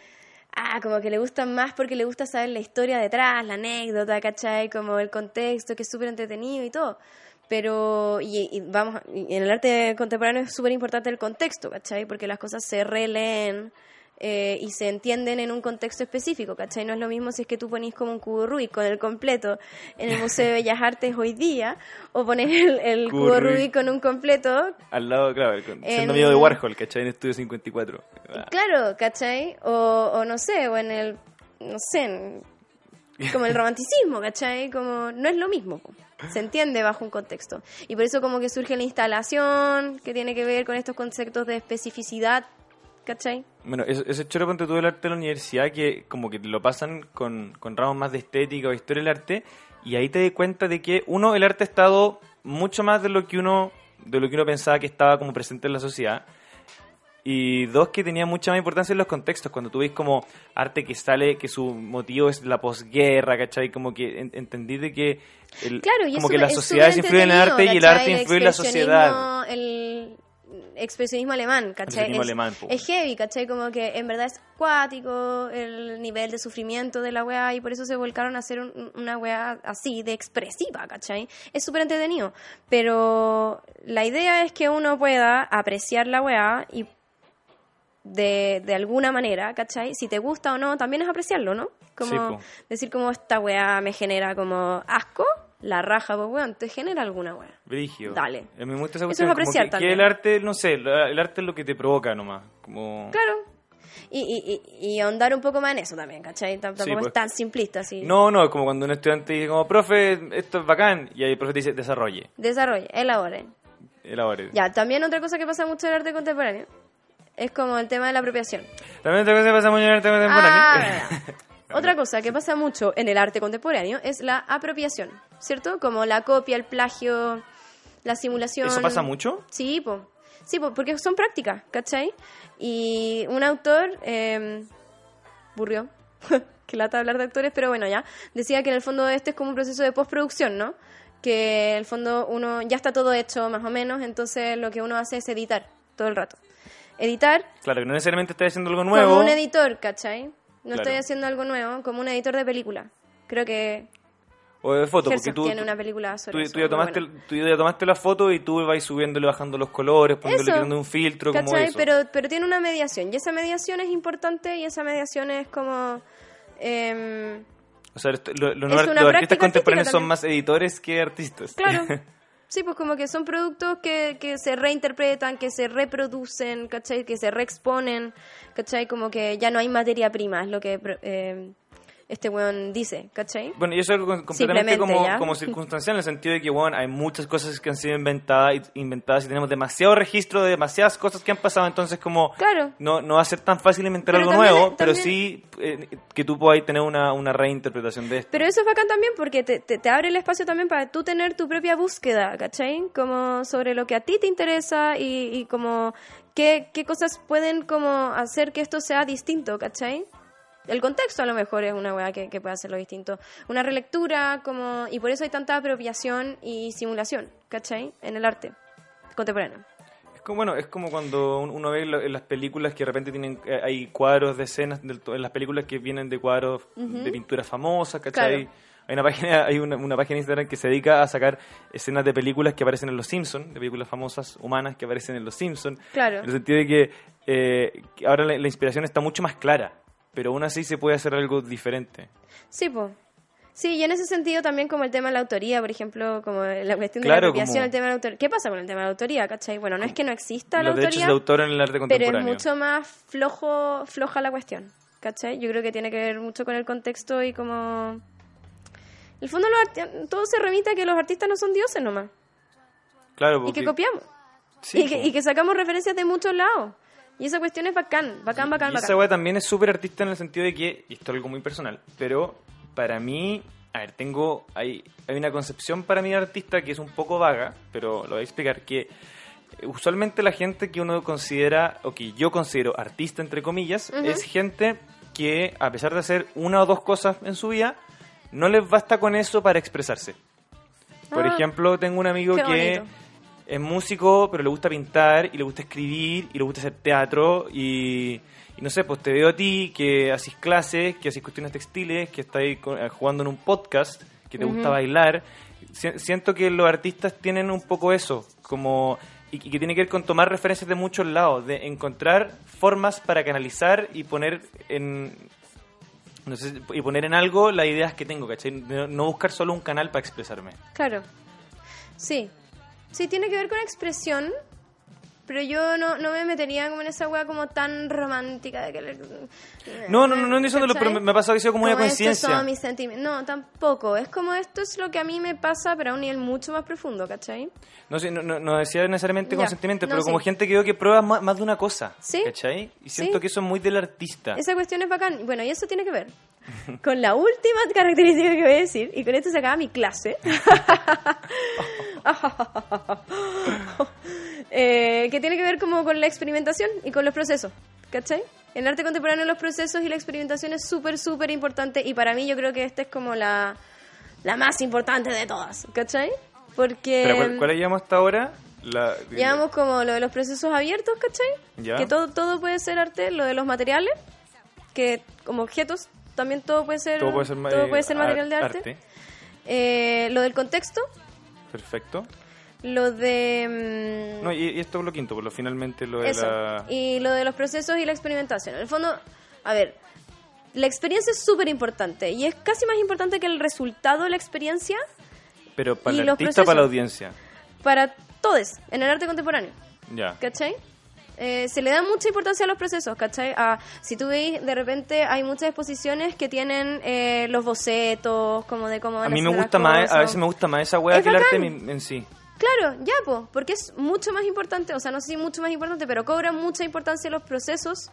ah, como que le gustan más porque le gusta saber la historia detrás, la anécdota, ¿cachai? Como el contexto, que es súper entretenido y todo. Pero, y, y vamos, y en el arte contemporáneo es súper importante el contexto, ¿cachai? Porque las cosas se releen eh, y se entienden en un contexto específico, ¿cachai? No es lo mismo si es que tú ponís como un cubo Rubik con el completo en el Museo de Bellas Artes hoy día, o pones el, el Cubo cubo Rubik. Con un completo Al lado, claro, con- En- siendo amigo de Warhol, ¿cachai? En Estudio 54. Ah, Claro, ¿cachai? O, o no sé, o en el, no sé, en- como el romanticismo, ¿cachai? Como no es lo mismo, se entiende bajo un contexto. Y por eso como que surge la instalación, que tiene que ver con estos conceptos de especificidad ¿cachai? Bueno, ese, ese choro ponte tú del arte de la universidad que como que lo pasan con, con ramos más de estética o historia del arte y ahí te das cuenta de que uno, el arte ha estado mucho más de lo que uno de lo que uno pensaba que estaba como presente en la sociedad y dos que tenía mucha más importancia en los contextos cuando tú ves como arte que sale que su motivo es la posguerra ¿cachai? como que en- entendí de que el- Claro, y como es que las es sociedades influyen en el arte y el arte ¿cachai? influye en la sociedad El expresionismo alemán, ¿cachai? Expresionismo es, alemán, po. es heavy, ¿cachai? Como que en verdad es cuático el nivel de sufrimiento de la weá y por eso se volcaron a hacer un- una weá así, de expresiva, ¿cachai? Es súper entretenido, pero la idea es que uno pueda apreciar la weá y de, de alguna manera, ¿cachai? Si te gusta o no, también es apreciarlo, ¿no? Como Sí, decir como esta weá me genera como asco, la raja, pues weón, te genera alguna weá. Brigio. Dale. Mí me gusta esa Eso es cuestión, apreciar que- que, también. el arte, no sé, el arte es lo que te provoca nomás. Como... Claro. Y, y, y, y ahondar un poco más en eso también, ¿cachai? Tam- Tampoco pues. es tan simplista así. No, no, es como cuando un estudiante dice como, profe, esto es bacán, y ahí el profe te dice, desarrolle, Desarrolle, elabore. elabore. Ya, también otra cosa que pasa mucho en el arte contemporáneo es como el tema de la apropiación. También otra cosa que pasa mucho en el arte contemporáneo. Ah, Otra cosa que pasa mucho en el arte contemporáneo es la apropiación, ¿cierto? Como la copia, el plagio, la simulación. ¿Eso pasa mucho? Sí, po. Sí, po, porque son prácticas, ¿cachai? Y un autor, eh, Burrió, que lata hablar de actores, pero bueno, ya, decía que en el fondo este es como un proceso de postproducción, ¿no? Que en el fondo uno ya está todo hecho más o menos, entonces lo que uno hace es editar todo el rato. Editar Claro, que no necesariamente estás haciendo algo nuevo. como un editor, ¿cachai? No Claro. estoy haciendo algo nuevo, como un editor de película. Creo que O de foto, porque Herzog tú, tiene una película sobre tú- eso, tú ya tomaste, buena. tú ya tomaste la foto y tú vas subiéndole, bajando los colores, poniéndole, quitando un filtro, como ¿cachai? eso. Pero, pero tiene una mediación, y esa mediación es importante, y esa mediación es como... em, O sea, los, artistas contemporáneos son más editores que artistas. claro. Sí, pues como que son productos que, que se reinterpretan, que se reproducen, ¿cachai? Que se reexponen, ¿cachai? Como que ya no hay materia prima, es lo que eh, este weón dice, ¿cachai? Bueno, y eso es algo completamente como, ¿ya? como circunstancial, en el sentido de que, bueno, hay muchas cosas que han sido inventadas y, inventadas y tenemos demasiado registro de demasiadas cosas que han pasado, entonces como Claro. no, no va a ser tan fácil inventar Pero algo también- nuevo, pero sí eh, que tú puedas tener una, una reinterpretación de esto. Pero eso es bacán también porque te, te, te abre el espacio también para tú tener tu propia búsqueda, ¿cachai? Como sobre lo que a ti te interesa y, y como qué, qué cosas pueden como hacer que esto sea distinto, ¿cachai? El contexto a lo mejor es una weá que, que puede hacerlo distinto. Una relectura, como y por eso hay tanta apropiación y simulación, ¿cachai? En el arte contemporáneo. Es como, bueno, es como cuando un- uno ve en las películas que de repente tienen eh, hay cuadros de escenas, to- en las películas que vienen de cuadros de pintura famosa, ¿cachai? Claro. Hay una página, hay una, una página en Instagram que se dedica a sacar escenas de películas que aparecen en Los Simpsons, de películas famosas humanas que aparecen en Los Simpsons. Claro. En el sentido de que, eh, ahora la, la inspiración está mucho más clara, pero aún así se puede hacer algo diferente. Sí, pues. Sí, y en ese sentido también como el tema de la autoría, por ejemplo, como la cuestión de Claro, la apropiación, como- el tema de la autoría. ¿Qué pasa con el tema de la autoría, cachai? Bueno, no es que no exista la Los derechos autoría, de autor en el arte pero es contemporáneo. mucho más flojo, floja la cuestión, ¿cachai? Yo creo que tiene que ver mucho con el contexto y como... En el fondo los todo se remite a que los artistas no son dioses nomás, Claro, y porque- que copiamos, sí, y, que, y que sacamos referencias de muchos lados. Y esa cuestión es bacán, bacán, bacán, Y bacán. esa weá también es súper artista en el sentido de que, y esto es algo muy personal, pero para mí, a ver, tengo, hay, hay una concepción para mí de artista que es un poco vaga, pero lo voy a explicar, que usualmente la gente que uno considera, o que yo considero artista, entre comillas, es gente que a pesar de hacer una o dos cosas en su vida, no les basta con eso para expresarse. Por Ah, ejemplo, tengo un amigo que. Es músico, pero le gusta pintar y le gusta escribir y le gusta hacer teatro y, y no sé, pues te veo a ti que haces clases, que haces cuestiones textiles, que estás ahí eh, jugando en un podcast, que te gusta bailar. Si- siento que los artistas tienen un poco eso, como y, y que tiene que ver con tomar referencias de muchos lados, de encontrar formas para canalizar y poner en no sé, y poner en algo las ideas que tengo, ¿cachai? De no buscar solo un canal para expresarme. Claro. Sí. Sí, tiene que ver con expresión, pero yo no, no me metería como en esa weá como tan romántica de que le- No, no, no, no diciéndolo, pero me, me ha pasado que ha sido como, una coincidencia. mis. No, tampoco. Es como esto es lo que a mí me pasa, pero a un nivel mucho más profundo, ¿cachai? No, sé, no, no, no decía necesariamente Ya, consentimiento, no, pero como sí. gente que veo que prueba más, más de una cosa. Sí. ¿Cachai? Y siento Sí. que eso es muy del artista. Esa cuestión es bacán. Bueno, y eso tiene que ver con la última característica que voy a decir, y con esto se acaba mi clase. Eh, que tiene que ver como con la experimentación y con los procesos, ¿cachai? En arte contemporáneo los procesos y la experimentación es súper, súper importante y para mí yo creo que esta es como la, la más importante de todas, ¿cachai? Porque... Pero, ¿cuál, cuál llevamos hasta ahora? La, Llevamos como lo de los procesos abiertos, ¿cachai? Ya. Que todo, todo puede ser arte, lo de los materiales, que como objetos también todo puede ser, todo puede ser, todo eh, puede ser material de ar- arte. Eh, lo del contexto, Perfecto. Lo de... mm, No, y, y esto es lo quinto, por lo finalmente lo de eso, la... y lo de los procesos y la experimentación. En el fondo, a ver, la experiencia es súper importante y es casi más importante que el resultado de la experiencia Pero para y el artista o para la procesos. audiencia. para todos en el arte contemporáneo. Ya. ¿cachai? Eh, se le da mucha importancia a los procesos, ¿cachai? A, si tú veis, de repente hay muchas exposiciones que tienen eh, los bocetos, como de cómo van A mí me gusta más, a veces me gusta más esa Es que el arte en sí. Claro, ya, pues, porque es mucho más importante, o sea, no sé si mucho más importante, pero cobra mucha importancia los procesos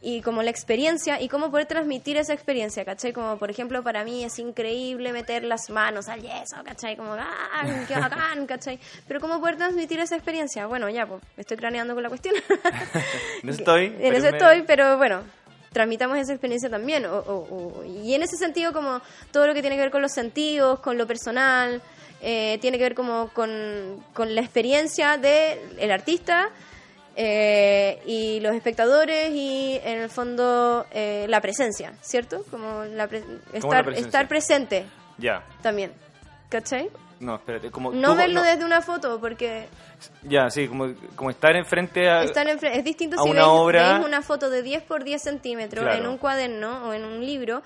y como la experiencia y cómo poder transmitir esa experiencia, ¿cachai? Como, por ejemplo, para mí es increíble meter las manos al yeso, ¿cachai? Como, ¡ah, qué bacán, ¿cachai? Pero cómo poder transmitir esa experiencia. Bueno, ya, pues, me estoy craneando con la cuestión. En eso estoy. En eso me- estoy, pero bueno, transmitamos esa experiencia también. o- o- o- y en ese sentido, como todo lo que tiene que ver con los sentidos, con lo personal, eh, tiene que ver como con, con la experiencia del artista eh, y los espectadores y en el fondo eh, la presencia, ¿cierto? Como la pre- estar, estar presente Ya. también. ¿Cachai? No, espérate. Como, No tú- verlo no- desde una foto, porque Ya, sí, como, como estar enfrente a... Están enfre- es distinto a si una obra- veis una foto de 10 por 10 centímetros Claro. en un cuaderno o en un libro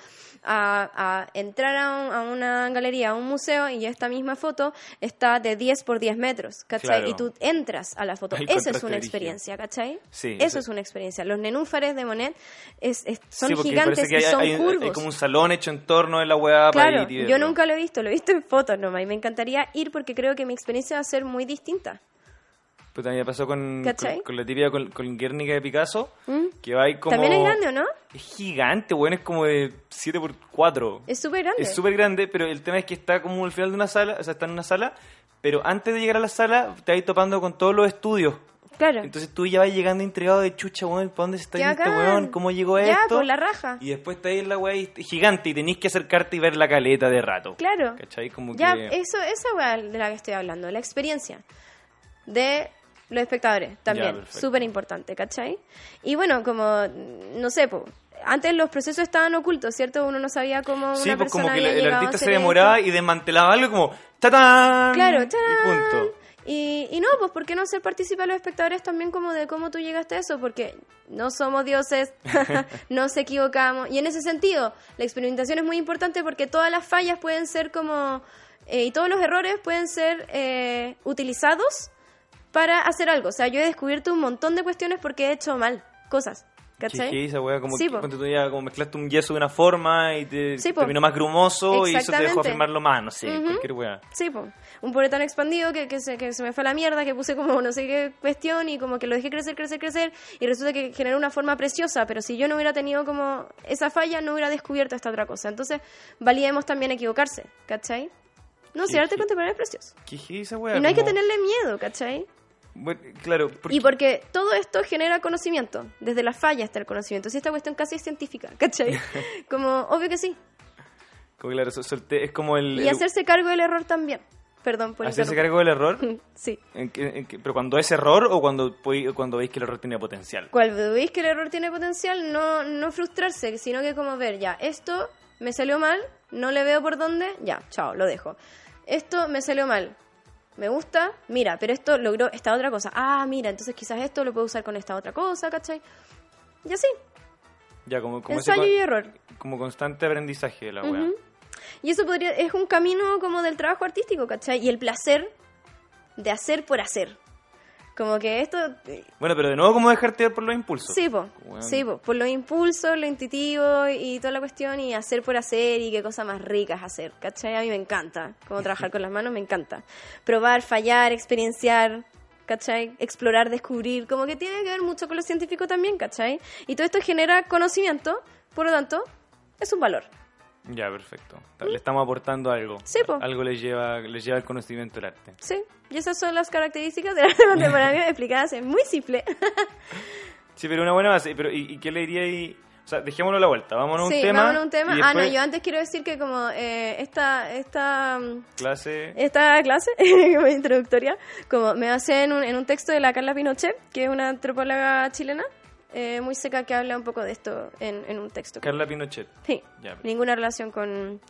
a, a entrar a, un- a una galería, a un museo y esta misma foto está de 10 por 10 metros, ¿cachai? Claro. Y tú entras a la foto. El Esa es una experiencia, ¿cachai? Sí, Eso eso- es una experiencia. Los nenúfares de Monet es, es- son Sí, gigantes y hay, son hay- hay curvos. como un salón hecho en torno de la para Claro, ir y yo nunca lo he visto, lo he visto en fotos nomás y me encantaría ir porque creo que mi experiencia va a ser muy distinta. Pues también pasó con, con, con la típica, con, con Guernica de Picasso, ¿Mm? que va ahí como... También es grande, ¿o no? Es gigante, weón, es como de 7 por 4 Es súper grande. Es súper grande, pero el tema es que está como al final de una sala, o sea, está en una sala, pero antes de llegar a la sala te vas topando con todos los estudios. Claro. Entonces tú ya vas llegando intrigado de chucha, weón, ¿para dónde se está yendo este weón? ¿Cómo llegó Ya, esto? por la raja. Y después está ahí en la weá gigante y tenés que acercarte y ver la caleta de rato. Claro. ¿Cachai? Como Ya, que... eso, esa weá de la que estoy hablando, la experiencia de los espectadores también, súper importante, ¿cachai? Y bueno, como, no sé, po, antes los procesos estaban ocultos, ¿cierto? Uno no sabía cómo una Sí, pues persona como que había el, artista se hacer demoraba esto. y desmantelaba algo como ¡Tatán! Claro, Y ¡tarán! punto. Y, y no, pues ¿por qué no ser partícipe a los espectadores también como de cómo tú llegaste a eso? Porque no somos dioses, nos equivocamos. Y en ese sentido, la experimentación es muy importante porque todas las fallas pueden ser como... eh, y todos los errores pueden ser eh, utilizados para hacer algo. O sea, yo he descubierto un montón de cuestiones porque he hecho mal cosas. ¿Cachai? ¿Qué, qué esa weá? Como Sí, que tú ya como mezclaste un yeso de una forma y te Sí, terminó más grumoso y eso te dejó afirmarlo más, no sé, Ujú. cualquier weá. Sí, po. un pobre tan expandido que, que, se, que se me fue a la mierda, que puse como no sé qué cuestión y como que lo dejé crecer, crecer, crecer y resulta que generó una forma preciosa, pero si yo no hubiera tenido como esa falla, no hubiera descubierto esta otra cosa. Entonces, validemos también equivocarse, ¿cachai? No, si Sí, arte sí. contemporáneo es precioso. ¿Qué es esa weá? Y no hay que tenerle miedo, ¿cachai? Bueno, claro, porque- Y porque todo esto genera conocimiento, desde la falla hasta el conocimiento. Si esta cuestión casi es científica, ¿cachai? Como, obvio que sí. como, claro, es como el... Y el- hacerse cargo del error también. Perdón por hacerse cargo del error. Sí. ¿En qué- en qué- pero cuando es error o cuando, cuando veis que el error tenía potencial. Cuando veis que el error tiene potencial, no, no frustrarse, sino que como ver, ya, esto me salió mal, no le veo por dónde, ya, chao, lo dejo. Esto me salió mal, me gusta, mira, pero esto logró esta otra cosa. Ah, mira, entonces quizás esto lo puedo usar con esta otra cosa, ¿cachai? Y así, Ya, como, como, ensayo y error. como constante aprendizaje de la weá. Y eso podría, es un camino como del trabajo artístico, ¿cachai? Y el placer de hacer por hacer. Como que esto... Bueno, pero de nuevo, ¿cómo dejarte llevar por los impulsos? Sí, po, sí, po, por los impulsos, lo intuitivo y toda la cuestión y hacer por hacer y qué cosas más ricas hacer, ¿cachai? A mí me encanta, como trabajar con las manos me encanta. Probar, fallar, experienciar, ¿cachai? Explorar, descubrir, como que tiene que ver mucho con lo científico también, ¿cachai? Y todo esto genera conocimiento, por lo tanto, es un valor. Ya, perfecto. Le estamos aportando algo. Sí, po. Algo les lleva, les lleva el conocimiento del arte. Sí, y esas son las características del arte contemporáneo explicadas en muy simple. Sí, pero una buena base. Pero, ¿y, y qué le diría ahí? O sea, dejémoslo a la vuelta. Vámonos a un tema. vámonos a un tema. y Ah, no, después yo antes quiero decir que como eh, esta, esta, mm, Clase. esta clase, como introductoria, como me hace en un, en un texto de la Carla Pinochet, que es una antropóloga chilena, eh, muy seca, que habla un poco de esto en, en un texto. Carla Pinochet. Sí, Ya, pero- ninguna relación con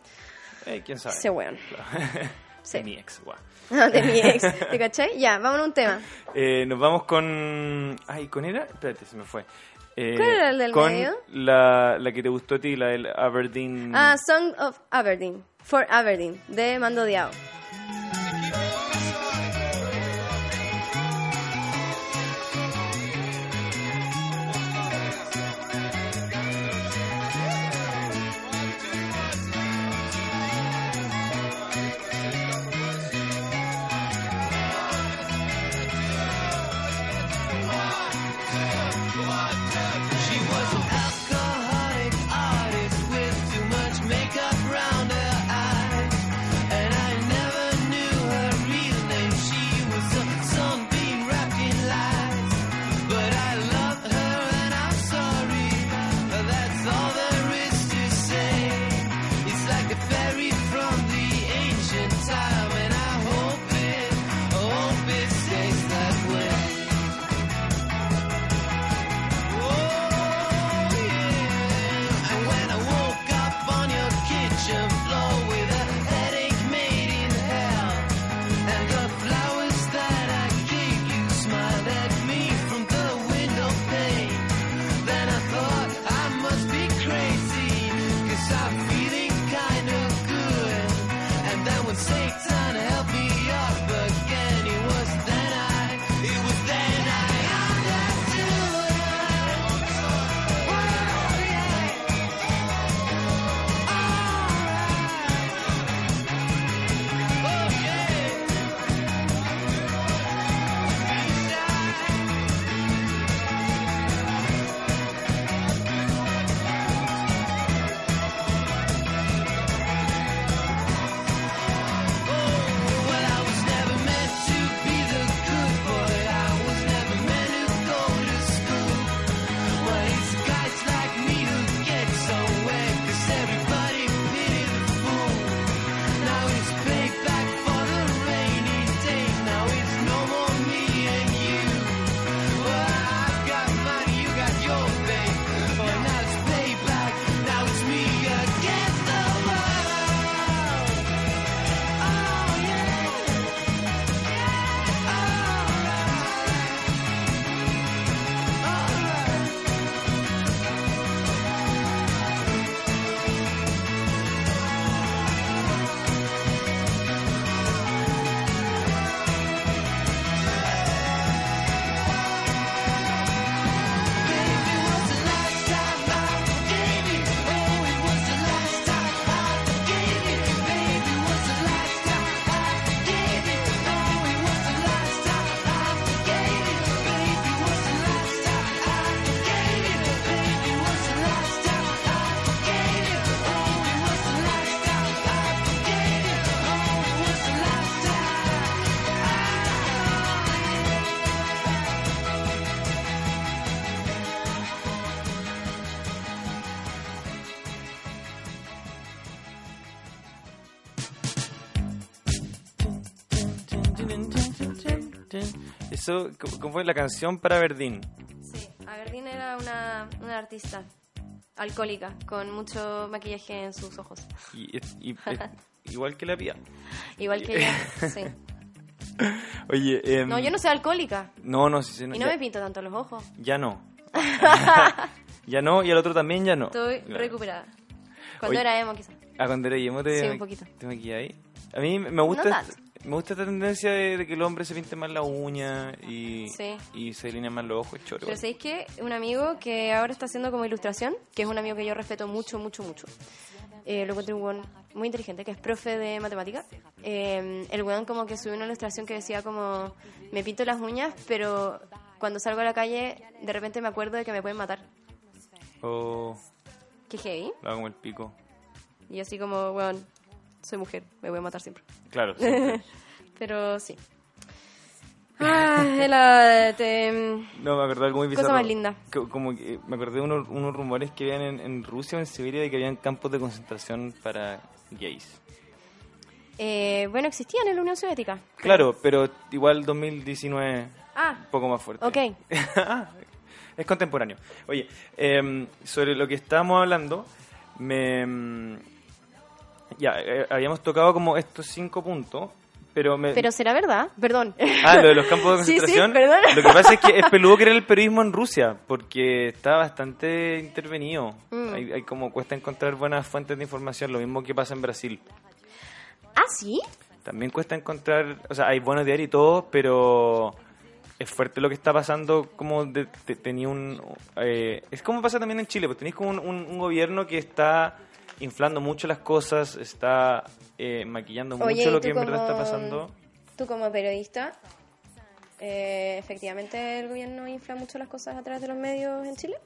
Eh, ¿Quién sabe? ese weón. Claro. Sí. Mi ex, guau. de mi ex, ¿te cachai? Ya, vámonos a un tema. Eh, nos vamos con. Ay, ¿con era? Espérate, se me fue. Eh, ¿Cuál era el del con medio? La, la que te gustó a ti, la del Aberdeen. Ah, Song of Aberdeen, for Aberdeen, de Mando Diao. Eso, ¿cómo fue la canción para Verdín? Sí, Aberdeen era una, una artista alcohólica con mucho maquillaje en sus ojos. Y, y- es igual que la pía. Igual que ella, sí. Oye, em, No, yo no soy alcohólica No, no, sí, sí, no, y no ya, me pinto tanto los ojos. ya no. ya no, y el otro también ya no. Estoy Claro. recuperada. Cuando Oye. era emo, quizás. Ah, cuando era emo te, Sí, un poquito. te maquillabas. A mí me gusta, No esta- me gusta esta tendencia de, de que el hombre se pinte más la uña y, Sí. y se delinea más los ojos. Choro. Pero ¿sabéis que Un amigo que ahora está haciendo como ilustración, que es un amigo que yo respeto mucho, mucho, mucho. Eh, lo encuentro un weón muy inteligente, que es profe de matemáticas. Eh, el weón como que subió una ilustración que decía como, me pinto las uñas, pero cuando salgo a la calle, de repente me acuerdo de que me pueden matar. O Qué heavy. lo hago como el pico. Y así como, weón, soy mujer, me voy a matar siempre. Claro, siempre. Pero sí. Ah, la- te- No, me acordé de algo muy Cosa bizarro. más linda. Co- Como que me acordé de unos, unos rumores que habían en, en Rusia o en Siberia de que habían campos de concentración para gays. eh, bueno, existían en la Unión Soviética. Claro, pero igual 2019 Ah, un poco más fuerte. ok. es contemporáneo. Oye, em, sobre lo que estábamos hablando, me... ya, eh, habíamos tocado como estos cinco puntos, pero me... Pero será verdad, perdón. Ah, lo de los campos de Sí, sí, concentración. Lo que pasa es que es peludo creer el periodismo en Rusia, porque está bastante intervenido. Mm. Hay, hay como cuesta encontrar buenas fuentes de información, lo mismo que pasa en Brasil. ah, sí. También cuesta encontrar, o sea, hay buenos diarios y todo, pero es fuerte lo que está pasando, como de- de- tenía un... eh, es como pasa también en Chile, pues tenéis como un, un- un gobierno que está inflando mucho las cosas, está eh, maquillando Oye, mucho ¿y lo que en verdad está pasando. Tú como periodista, eh, efectivamente el gobierno infla mucho las cosas a través de los medios en Chile.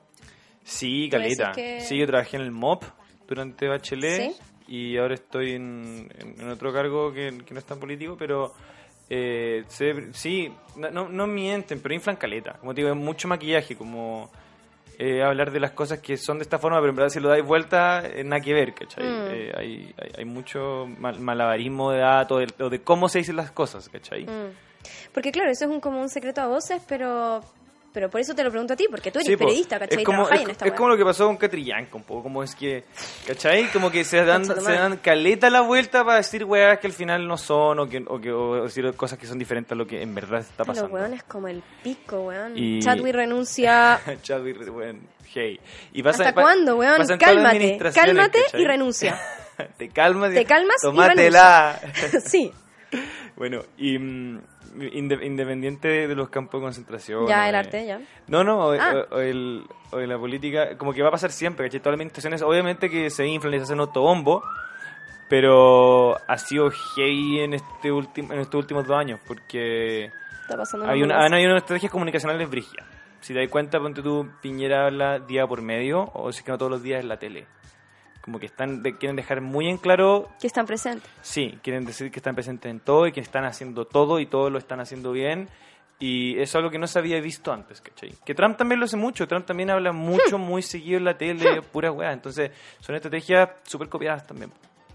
Sí, ¿Tú decís caleta. que- Sí, yo trabajé en el MOP durante Bachelet ¿Sí? y ahora estoy en, otro cargo que, que no es tan político, pero eh, se- sí, no, no, no mienten, pero inflan caleta. Como te digo, es mucho maquillaje, como eh, hablar de las cosas que son de esta forma, pero en verdad si lo dais vuelta, es nada que ver, ¿cachai? Mm. Eh, hay, hay, hay mucho mal- malabarismo de datos, de, o de cómo se dicen las cosas, ¿cachai? Mm. Porque claro, eso es un, como un secreto a voces, pero pero por eso te lo pregunto a ti, porque tú eres Sí, periodista, ¿cachai? Es como, es, en esta es como lo que pasó con Catrillanca, un poco, como es que, ¿cachai? Como que se dan, se dan caleta la vuelta para decir weas que al final no son, o, que, o, que, o decir cosas que son diferentes a lo que en verdad está Los pasando. weones como el pico, weón. Y- Chadwick renuncia. Chadwick, weón, hey. Y pasa- ¿Hasta pa- cuándo, weón? Cálmate, cálmate y renuncia. te calmas y, Te calmas y tómatela. sí, bueno, y mm, inde- independiente de, de los campos de concentración. ya el de- arte, ya. No, no, o, Ah. o- o el, o de la política, como que va a pasar siempre, ¿cachai? Todas las administraciones, obviamente que se inflan y se hacen autobombo, pero ha sido heavy en, este último, en estos últimos dos años, porque Está pasando hay una, cosa. han habido unas estrategias comunicacionales brígidas. Si te das cuenta, ponte tú, Piñera habla día por medio, o si es que no todos los días en la tele. Como que están de- quieren dejar muy en claro Que están presentes. Sí, quieren decir que están presentes en todo y que están haciendo todo y todo lo están haciendo bien. Y eso es algo que no se había visto antes, ¿cachai? Que Trump también lo hace mucho. Trump también habla mucho, muy seguido en la tele, pura weá. Entonces, son estrategias súper copiadas también.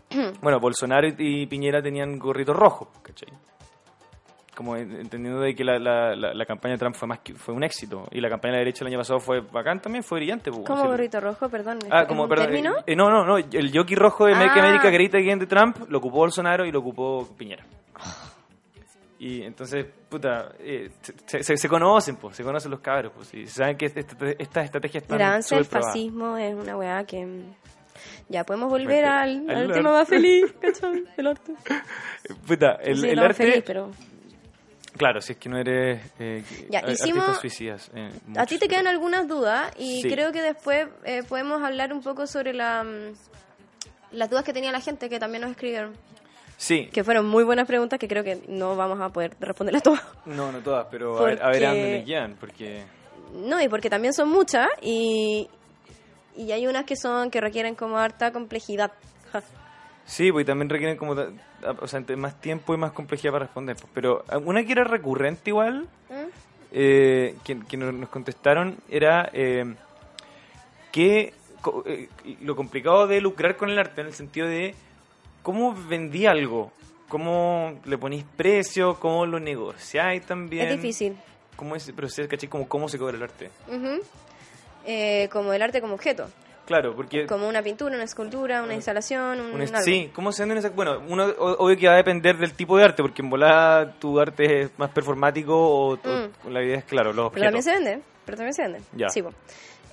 bueno, Bolsonaro y, Piñera tenían gorrito rojo, ¿cachai? Como en- entendiendo de que la, la, la, la campaña de Trump fue más que, fue un éxito. Y la campaña de la derecha el año pasado fue bacán también, fue brillante. pues, ¿Cómo sí. gorrito rojo? Perdón. Ah, ¿es como, perdón, término? eh, no, no, no, el jockey rojo de Make Ah. America Great Again de Trump lo ocupó Bolsonaro y lo ocupó Piñera. Y entonces, puta, eh, se, se- se conocen, pues, se conocen los cabros, pues, y saben que este- estas estrategias están El súper probadas. fascismo es una weá que... mm, Ya, podemos volver al, Al al tema más feliz, ¿cachai? El arte. Puta, el, sí, el arte, feliz, pero... claro, si es que no eres eh, Ya, hicimos- suicidas. eh, A ti te quedan algunas dudas y Sí. creo que después eh, podemos hablar un poco sobre la, mm, las dudas que tenía la gente que también nos escribieron. Sí, Que fueron muy buenas preguntas que creo que no vamos a poder responderlas todas. no, no todas, pero a ver, a ver a dónde Porque- guían, porque... No, y porque también son muchas y, y hay unas que son que requieren como harta complejidad. Sí, pues y también requieren como, da- o sea, más tiempo y más complejidad para responder. pues. Pero ah, una que era recurrente igual, ¿Mm? eh, que, que nos, contestaron era eh, que co- eh, lo complicado de lucrar con el arte en el sentido de cómo vendí algo, cómo le ponís precio, cómo lo negociáis también. Es difícil. ¿Cómo es, pero sí, caché, como cómo se cobra el arte. Eh, como el arte como objeto. Claro, porque... Como una pintura, una escultura, una instalación, un, Un algo. sí, ¿cómo se venden esas? Bueno, uno, obvio que va a depender del tipo de arte, porque en volada tu arte es más performático o, o- Mm. la idea es, claro, los Pero también objetos. se vende. Pero también se vende. Ya. Sí, po.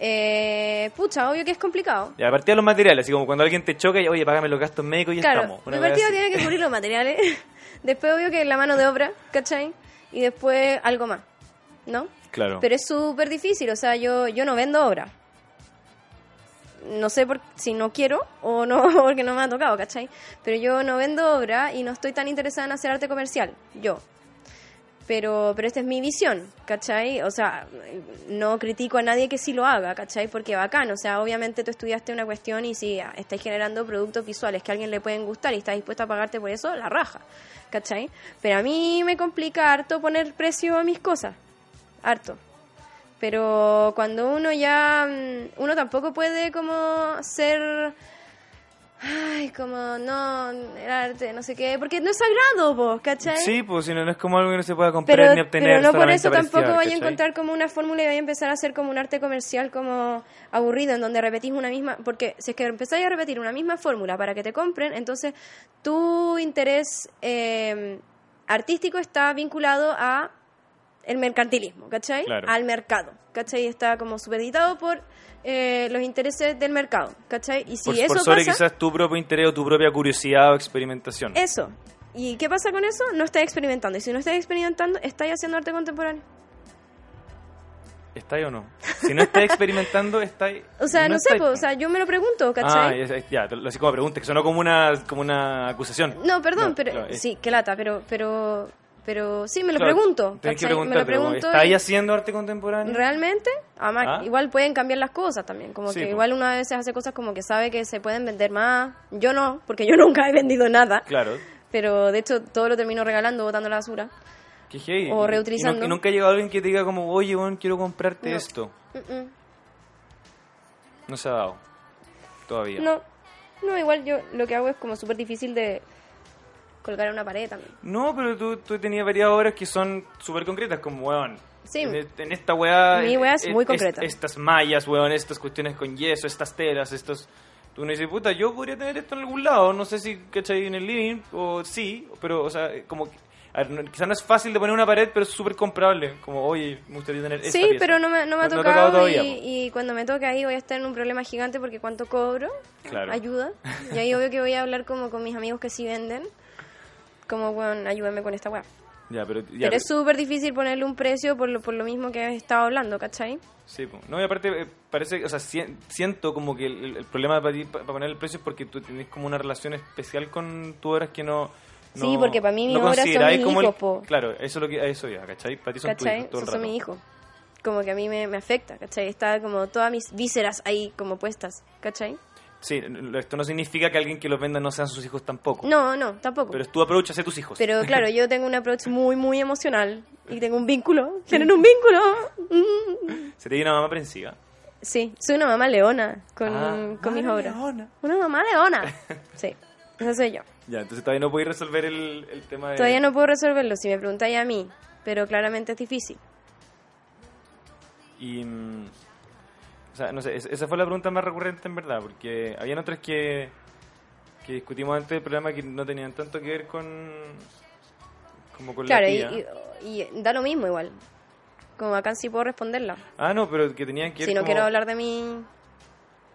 Eh, pucha, obvio que es complicado. Ya, a partir de los materiales, así como cuando alguien te choca y, oye, págame los gastos médicos y ya estamos. Una de partida tiene que cubrir los materiales. Después, obvio que la mano de obra, ¿cachai? Y después algo más, ¿no? Claro. Pero es súper difícil, o sea, yo, yo no vendo obra. No sé por, si no quiero o no porque no me ha tocado, ¿cachai? Pero yo no vendo obra y no estoy tan interesada en hacer arte comercial, yo. Pero, pero esta es mi visión, ¿cachai? O sea, no critico a nadie que sí lo haga, ¿cachai? Porque bacán, o sea, obviamente tú estudiaste una cuestión y si estáis generando productos visuales que a alguien le pueden gustar y estás dispuesto a pagarte por eso, la raja, ¿cachai? Pero a mí me complica harto poner precio a mis cosas, harto. Pero cuando uno ya, mm, uno tampoco puede como ser, ay, como no, el arte, no sé qué, porque no es sagrado, vos, ¿cachai? Sí, pues si no, no es como algo que no se pueda comprar pero, ni obtener. pero no por eso tampoco vaya a encontrar como una fórmula y vaya a empezar a hacer como un arte comercial como aburrido, en donde repetís una misma, porque si es que empezáis a repetir una misma fórmula para que te compren, entonces tu interés eh, artístico está vinculado a el mercantilismo, ¿cachai? Claro. Al mercado, ¿cachai? Está como supeditado por eh, los intereses del mercado, ¿cachai? Y si por, eso por sobre pasa, quizás tu propio interés o tu propia curiosidad o experimentación. eso. ¿Y qué pasa con eso? No estás experimentando. Y si no estás experimentando, estás haciendo arte contemporáneo. ¿Está ahí o no? Si no estás experimentando, está ahí. O sea, no, sé, estáis, po, o sea, yo me lo pregunto, Ah, ¿cachai? ya, lo así como pregunta, que sonó como una, como una acusación. no, perdón, No, pero es- sí, qué lata, pero pero pero sí me lo Claro, pregunto, que me lo pregunto. ¿está ahí haciendo arte contemporáneo? ¿Realmente? Además, ¿Ah? igual pueden cambiar las cosas también, como Sí, que igual una vez hace cosas como que sabe que se pueden vender más. Yo no, porque yo nunca he vendido nada, Claro. pero de hecho todo lo termino regalando, botando la basura. Qué heavy. O reutilizando. Y, y nunca ha llegado alguien que te diga como, oye, bueno, quiero comprarte No. esto. Mm, mm. No se ha dado. Todavía. No, no, igual yo lo que hago es como súper difícil de colgar en una pared también. No, pero tú, tú tenías varias obras que son súper concretas, como, weón. Sí. En, e- esta weá. Mi weá es eh, muy est- concreta. estas mallas, weón, estas cuestiones con yeso, estas telas, estos. Tú no dices, puta, yo podría tener esto en algún lado. No sé si, ¿cachai? En el living, o sí, pero, o sea, como. que- A ver, no- quizás no es fácil de poner una pared, pero es súper comprable. Como, oye, me gustaría tener esta Sí, pieza. pero no me, no me ha No- no tocado, todavía, y, y cuando me toque ahí voy a estar en un problema gigante porque cuánto cobro, Claro. ayuda. Y ahí obvio que voy a hablar como con mis amigos que sí venden, como, bueno, ayúdame con esta weá. Ya, pero. Ya, Pero es súper difícil ponerle un precio por lo, por lo mismo que he estado hablando, ¿cachai? Sí, po. no, y aparte eh, parece, o sea, sien- siento como que el, el problema para ti, para poner el precio es porque tú tenés como una relación especial con tus obras que no... no- Sí, porque para mí mis no obras son mis como el- hijos, po. Claro, eso es lo que, eso ya, ¿cachai? Para ti son tus ¿Cachai? hijos todo el Esos son rato. mis hijos. Como que a mí me, me afecta, ¿cachai? Está como todas mis vísceras ahí como puestas, ¿cachai? Sí, esto no significa que alguien que los venda no sean sus hijos tampoco. No, no, tampoco. Pero es tu approach hacia tus hijos. Pero claro, yo tengo un approach muy, muy emocional y tengo un vínculo. ¿Tienen un vínculo? Mm. Sería una mamá aprensiva. Sí, soy una mamá leona con, Ah, con mis madre obras. leona. Una mamá leona. Sí, esa soy yo. Ya, entonces todavía no podéis resolver el, el tema de... Todavía no puedo resolverlo si me preguntáis a mí, pero claramente es difícil. Y. O sea, no sé, es- esa fue la pregunta más recurrente en verdad, porque habían otras que, que discutimos antes del programa que no tenían tanto que ver con. como con Claro, la tía. y- y da lo mismo igual. Como acá sí puedo responderla. Ah, no, pero que tenían que ver Si no como- quiero hablar de mí,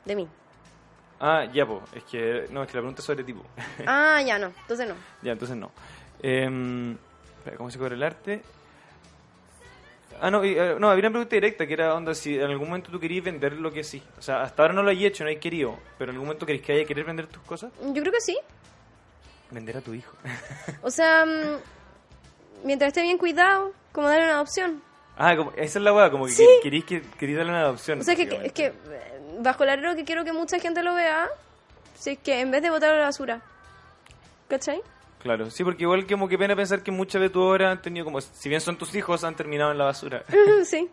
de mí. Ah, ya, pues, es que. No, es que la pregunta es sobre tipo. Ah, ya no, entonces no. ya, entonces no. Espera, ¿Cómo se cobra el arte? Ah, no, y, eh, no, había una pregunta directa que era, onda, si en algún momento tú querías vender lo que sí. O sea, hasta ahora no lo hay hecho, no hay querido, pero en algún momento querés que haya querer vender tus cosas. Yo creo que sí. Vender a tu hijo. O sea, mm, mientras esté bien cuidado, como darle una adopción. Ah, como, esa es la weá, como que Sí. querís que querís darle una adopción. O sea, que, es que eh, bajo el arreglo que quiero que mucha gente lo vea, si es que en vez de botarlo a la basura, ¿cachai? Claro, sí, porque igual como que pena pensar que muchas de tus obras han tenido como, si bien son tus hijos, han terminado en la basura. sí.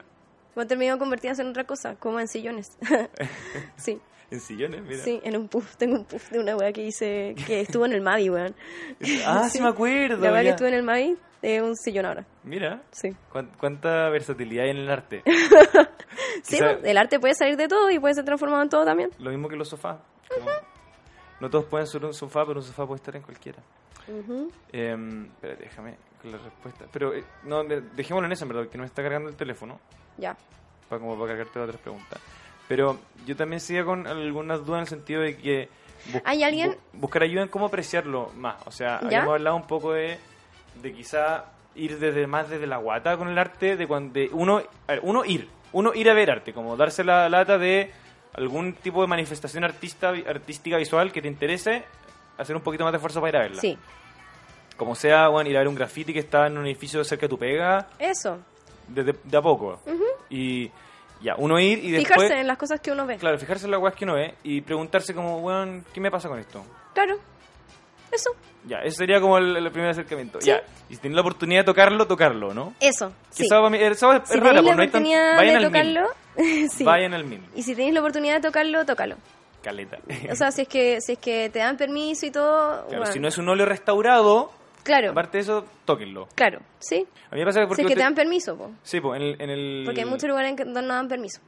O han terminado convertidas en otra cosa, como en sillones. sí, en sillones, mira. sí, en un puff. Tengo un puff de una weá que hice, que estuvo en el Mavi, weón. Ah, sí, me acuerdo. La weá que estuvo en el Mavi es un sillón ahora. Mira, Sí. cuán- cuánta versatilidad hay en el arte. Sí, Quizá- el arte puede salir de todo y puede ser transformado en todo también. Lo mismo que los sofás. como- No todos pueden ser un sofá, pero un sofá puede estar en cualquiera. Ujú. Eh, espérate, déjame con la respuesta. Pero, eh, no, de- dejémoslo en eso, en verdad, porque no me está cargando el teléfono. Ya. para como para cargarte otras preguntas. Pero yo también seguía con algunas dudas en el sentido de que... bus- ¿Hay alguien? bu- buscar ayuda en cómo apreciarlo más. O sea, ¿Ya? habíamos hablado un poco de, de quizá ir desde más desde la guata con el arte, de cuando de uno, a ver, uno ir, uno ir a ver arte, como darse la lata de algún tipo de manifestación artista, artística visual que te interese, hacer un poquito más de esfuerzo para ir a verla. Sí, Como sea, bueno, ir a ver un graffiti que está en un edificio cerca de tu pega, eso. de, de- a poco. Y ya, uno ir y después... Fijarse en las cosas que uno ve. Claro, fijarse en las weas que uno ve y preguntarse como, weón, ¿qué me pasa con esto? Claro. Eso. Ya, ese sería como el, el primer acercamiento. Sí. Ya, y si tienes la oportunidad de tocarlo, tocarlo, ¿no? Eso. Que Sí. es Si la pues, no hay tan- oportunidad vayan de al mil. sí. Vayan al mil. Y si tenéis la oportunidad de tocarlo, tócalo. Caleta. O sea, si es que si es que te dan permiso y todo, claro, bueno, si no es un óleo restaurado, claro, aparte de eso, tóquenlo. claro, sí. A mí me pasa que porque... si es que te usted- dan permiso, po. Sí, pues, en el... En el... porque hay muchos lugares que no dan permiso.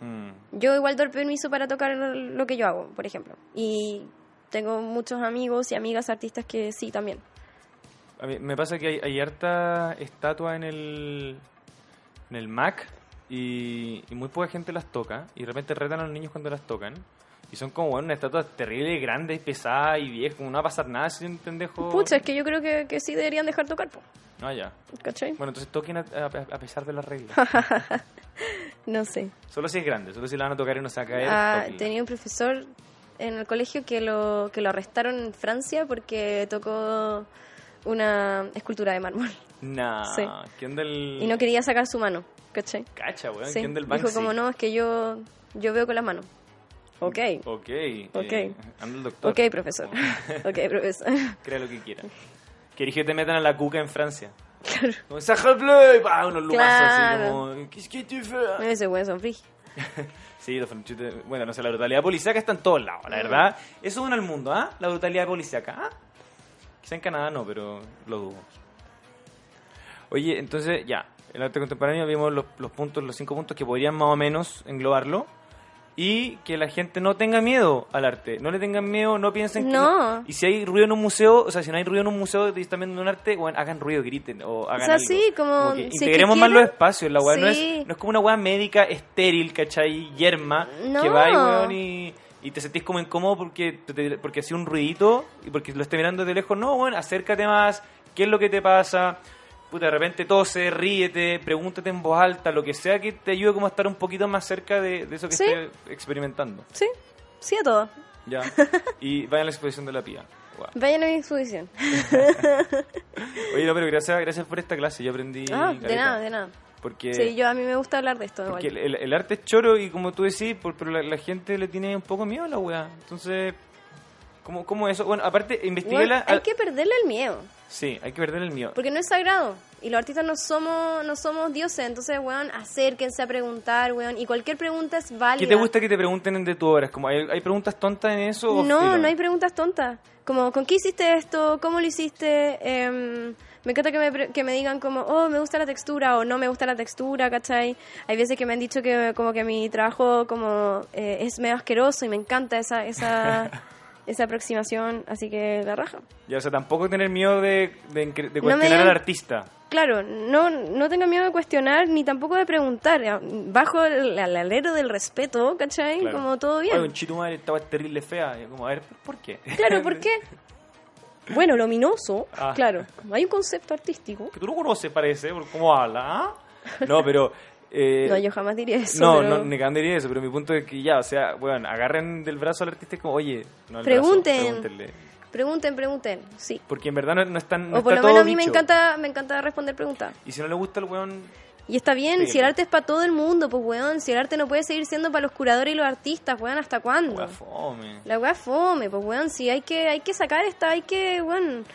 Mm. Yo igual doy permiso para tocar lo que yo hago, por ejemplo. Y tengo muchos amigos y amigas artistas que sí también. A mí me pasa que hay, hay harta estatua en el, en el Mac y, y muy poca gente las toca. Y de repente retan a los niños cuando las tocan. Y son como, bueno, estatuas terribles, grandes, pesadas y viejas, como no va a pasar nada si un pendejo... Pucha, es que yo creo que, que sí deberían dejar tocar, po. No, ya. ¿Cachai? Bueno, entonces toquen a, a- a pesar de las reglas. No sé. solo si es grande, solo si la van a tocar y no se va a caer. Ah, tóquenla. tenía un profesor en el colegio que lo, que lo arrestaron en Francia porque tocó una escultura de mármol. Nah, Sí. ¿qué onda el...? Y no quería sacar su mano, ¿cachai? Cacha, weón, Sí. ¿qué onda el Dijo Banksy? como no, es que yo, yo veo con las manos. Ok, Ok. Ok. eh, anda el doctor. ok, profesor. ok, profesor. Crea lo que quiera. Querés que te metan a la cuca en Francia. claro. Como Sacre bleu, y pa, unos lumazos Claro. así como, ¿qué es que te fue? Ese buen son. Sí, los franchutes, bueno, no sé, la brutalidad policíaca está en todos lados, la verdad. Eso une al mundo, ¿ah? La brutalidad policíaca, ¿ah? Quizá en Canadá no, pero lo dudo. Oye, entonces, ya, el arte contemporáneo vimos los, los puntos, los cinco puntos que podrían más o menos englobarlo. Y que la gente no tenga miedo al arte, no le tengan miedo, no piensen que... No. Y si hay ruido en un museo, o sea, si no hay ruido en un museo y están viendo un arte, bueno, hagan ruido, griten o hagan sea, algo. sí, como que si es que integremos más los espacios, la weá no, Sí. es, no es como una weá médica estéril, ¿cachai? Yerma, No. que va y weón y, y te sentís como incómodo porque, te- porque hacía un ruidito y porque lo esté mirando de lejos. No, bueno, acércate más, ¿qué es lo que te pasa? Puta, de repente tose, ríete, pregúntate en voz alta, lo que sea que te ayude como a estar un poquito más cerca de, de eso que Sí. estés experimentando. Sí, sí a todo. Ya. Y vayan a la exposición de la pía. Guau. Vayan a mi exposición. Oye, no, pero gracias, gracias por esta clase, yo aprendí. Ah, de nada, de nada. Porque, Sí, yo a mí me gusta hablar de esto. porque el, el- arte es choro y como tú decís, por- pero la, la gente le tiene un poco miedo a la weá. Entonces, ¿cómo, cómo eso? Bueno, aparte, investigué Igual la... hay que perderle el miedo. Sí, hay que perder el miedo. Porque no es sagrado. Y los artistas no somos, no somos dioses. Entonces, weón, acérquense a preguntar, weón. Y cualquier pregunta es válida. ¿Qué te gusta que te pregunten de tu obra? Como, ¿hay, hay preguntas tontas en eso? No, no hay preguntas tontas. Como, ¿con qué hiciste esto? ¿Cómo lo hiciste? Em, me encanta que me, que me digan como, oh, me gusta la textura o no me gusta la textura, ¿cachai? Hay veces que me han dicho que como que mi trabajo como eh, es medio asqueroso y me encanta esa, esa, esa aproximación, así que la raja. Ya, o sea, tampoco tener miedo de, de, de me cuestionar digan- al artista. Claro, no, no tenga miedo de cuestionar ni tampoco de preguntar. Bajo el, el alero del respeto, ¿cachai? Claro. Como todo Oye, bien. un chito madre estaba terrible fea. Como, a ver, ¿por qué? Claro, ¿por qué? Bueno, luminoso, Ah. claro. Hay un concepto artístico. que tú no conoces, parece, por cómo habla, ¿ah? No, pero... eh, No, yo jamás diría eso. No, pero- no, ni cagando diría eso, pero mi punto es que ya, o sea, bueno, agarren del brazo al artista y como, oye, no el Pregunten. brazo. Pregunten, pregunten, sí. Porque en verdad no, no están, no o por está lo menos todo a mí me encanta, me encanta responder preguntas. Y si no le gusta el weón, Y está bien, Sí. si el arte es para todo el mundo, pues weón, si el arte no puede seguir siendo para los curadores y los artistas, weón, ¿hasta cuándo? weá, fome. La weá fome, pues weón, si hay que, hay que sacar esta, hay que, weón,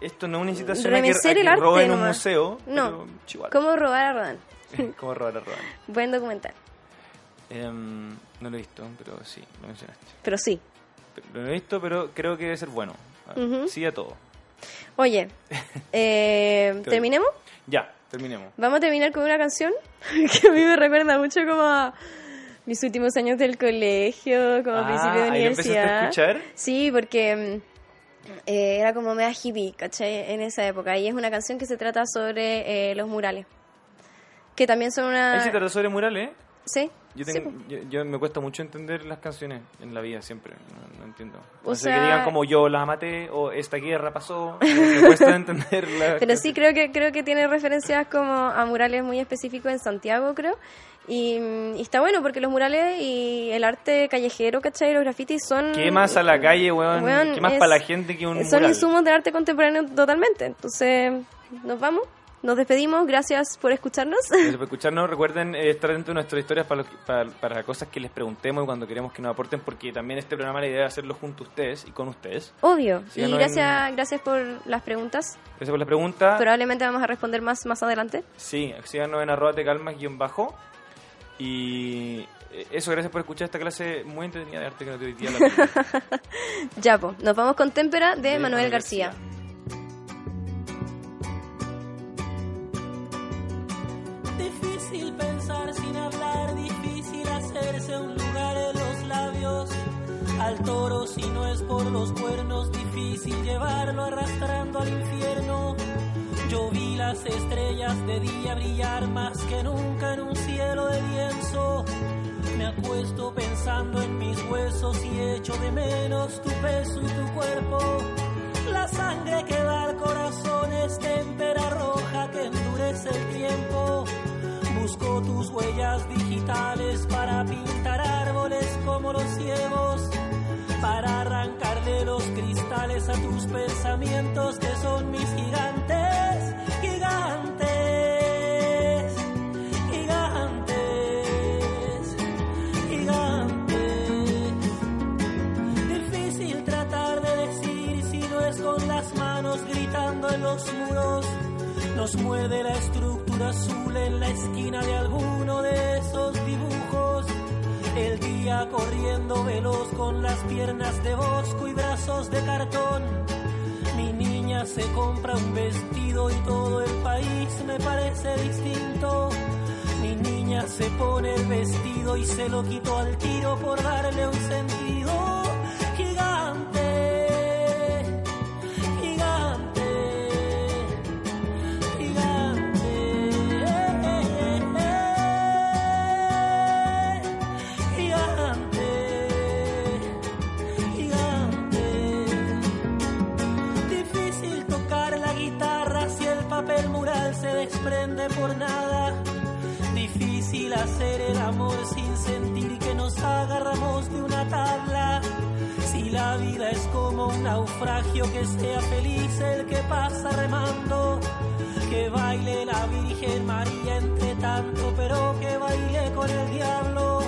Esto no es una incitación a que, remecer a que el arte roben un museo. No. ¿Cómo robar a Rodán? ¿Cómo robar a robar? Buen documental. Em, no lo he visto, pero sí, lo mencionaste. Pero sí. Lo he visto, pero creo que debe ser bueno. Ah, Ujú. Sí a todo. Oye, eh, Te- ¿terminemos? Ya, terminemos. Vamos a terminar con una canción que a mí me recuerda mucho como a mis últimos años del colegio, como a Ah, principio de ¿ahí lo empezaste a universidad. escuchar? Sí, porque eh, era como mega hippie, ¿cachai? En esa época. Y es una canción que se trata sobre eh, los murales. Que también son una... Ahí se sobre murales, ¿eh? Sí, Yo, Sí, tengo, yo, yo me cuesta mucho entender las canciones en la vida siempre, no, no entiendo. O O sea, sea- que digan como yo la maté o esta guerra pasó, me cuesta entender la Pero sí creo que creo que tiene referencias como a murales muy específicos en Santiago, creo. Y, y está bueno porque los murales y el arte callejero, ¿cachai? Los grafitis son... ¿Qué más a la calle, weón? Weón, ¿Qué más para la gente que un Son mural? insumos del arte contemporáneo totalmente. Entonces, nos vamos, nos despedimos. Gracias por escucharnos. Gracias por escucharnos. Recuerden eh, estar dentro de nuestras historias para, los para, para cosas que les preguntemos y cuando queremos que nos aporten, porque también este programa la idea es hacerlo junto a ustedes y con ustedes. Obvio. Y gracias, gracias por las preguntas. Gracias por la pregunta. Probablemente vamos a responder más más adelante. Sí, síganos en arroba te calmas guion bajo. Y eh, eso, gracias por escuchar esta clase muy entretenida de arte que nos dio hoy día la. Ya, pues, nos vamos con Témpera de, De Manuel Manuel García. Difícil pensar sin hablar, difícil hacerse un lugar en los labios. Al toro si no es por los cuernos, difícil llevarlo arrastrando al infierno. Yo vi las estrellas de día brillar más que nunca en un cielo de lienzo. Me acuesto pensando en mis huesos y echo de menos tu peso y tu cuerpo. La sangre que va al corazón es témpera roja que endurece el tiempo. Busco tus huellas digitales para pintar árboles como los ciegos. Para arrancarle los cristales a tus pensamientos que son mis gigantes, gigantes, gigantes, gigantes. Difícil tratar de decir si no es con las manos gritando en los muros. Nos muerde la estructura azul en la esquina de alguno de esos dibujos. El día corriendo veloz con las piernas de bosco y brazos de cartón. Mi niña se compra un vestido y todo el país me parece distinto. Mi niña se pone el vestido y se lo quitó al tiro por darle un sentido Hacer el amor sin sentir que nos agarramos de una tabla. Si la vida es como un naufragio, que sea feliz el que pasa remando. Que baile la Virgen María entre tanto, pero que baile con el diablo.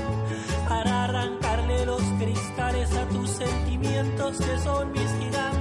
Para arrancarle los cristales a tus sentimientos que son mis gigantes.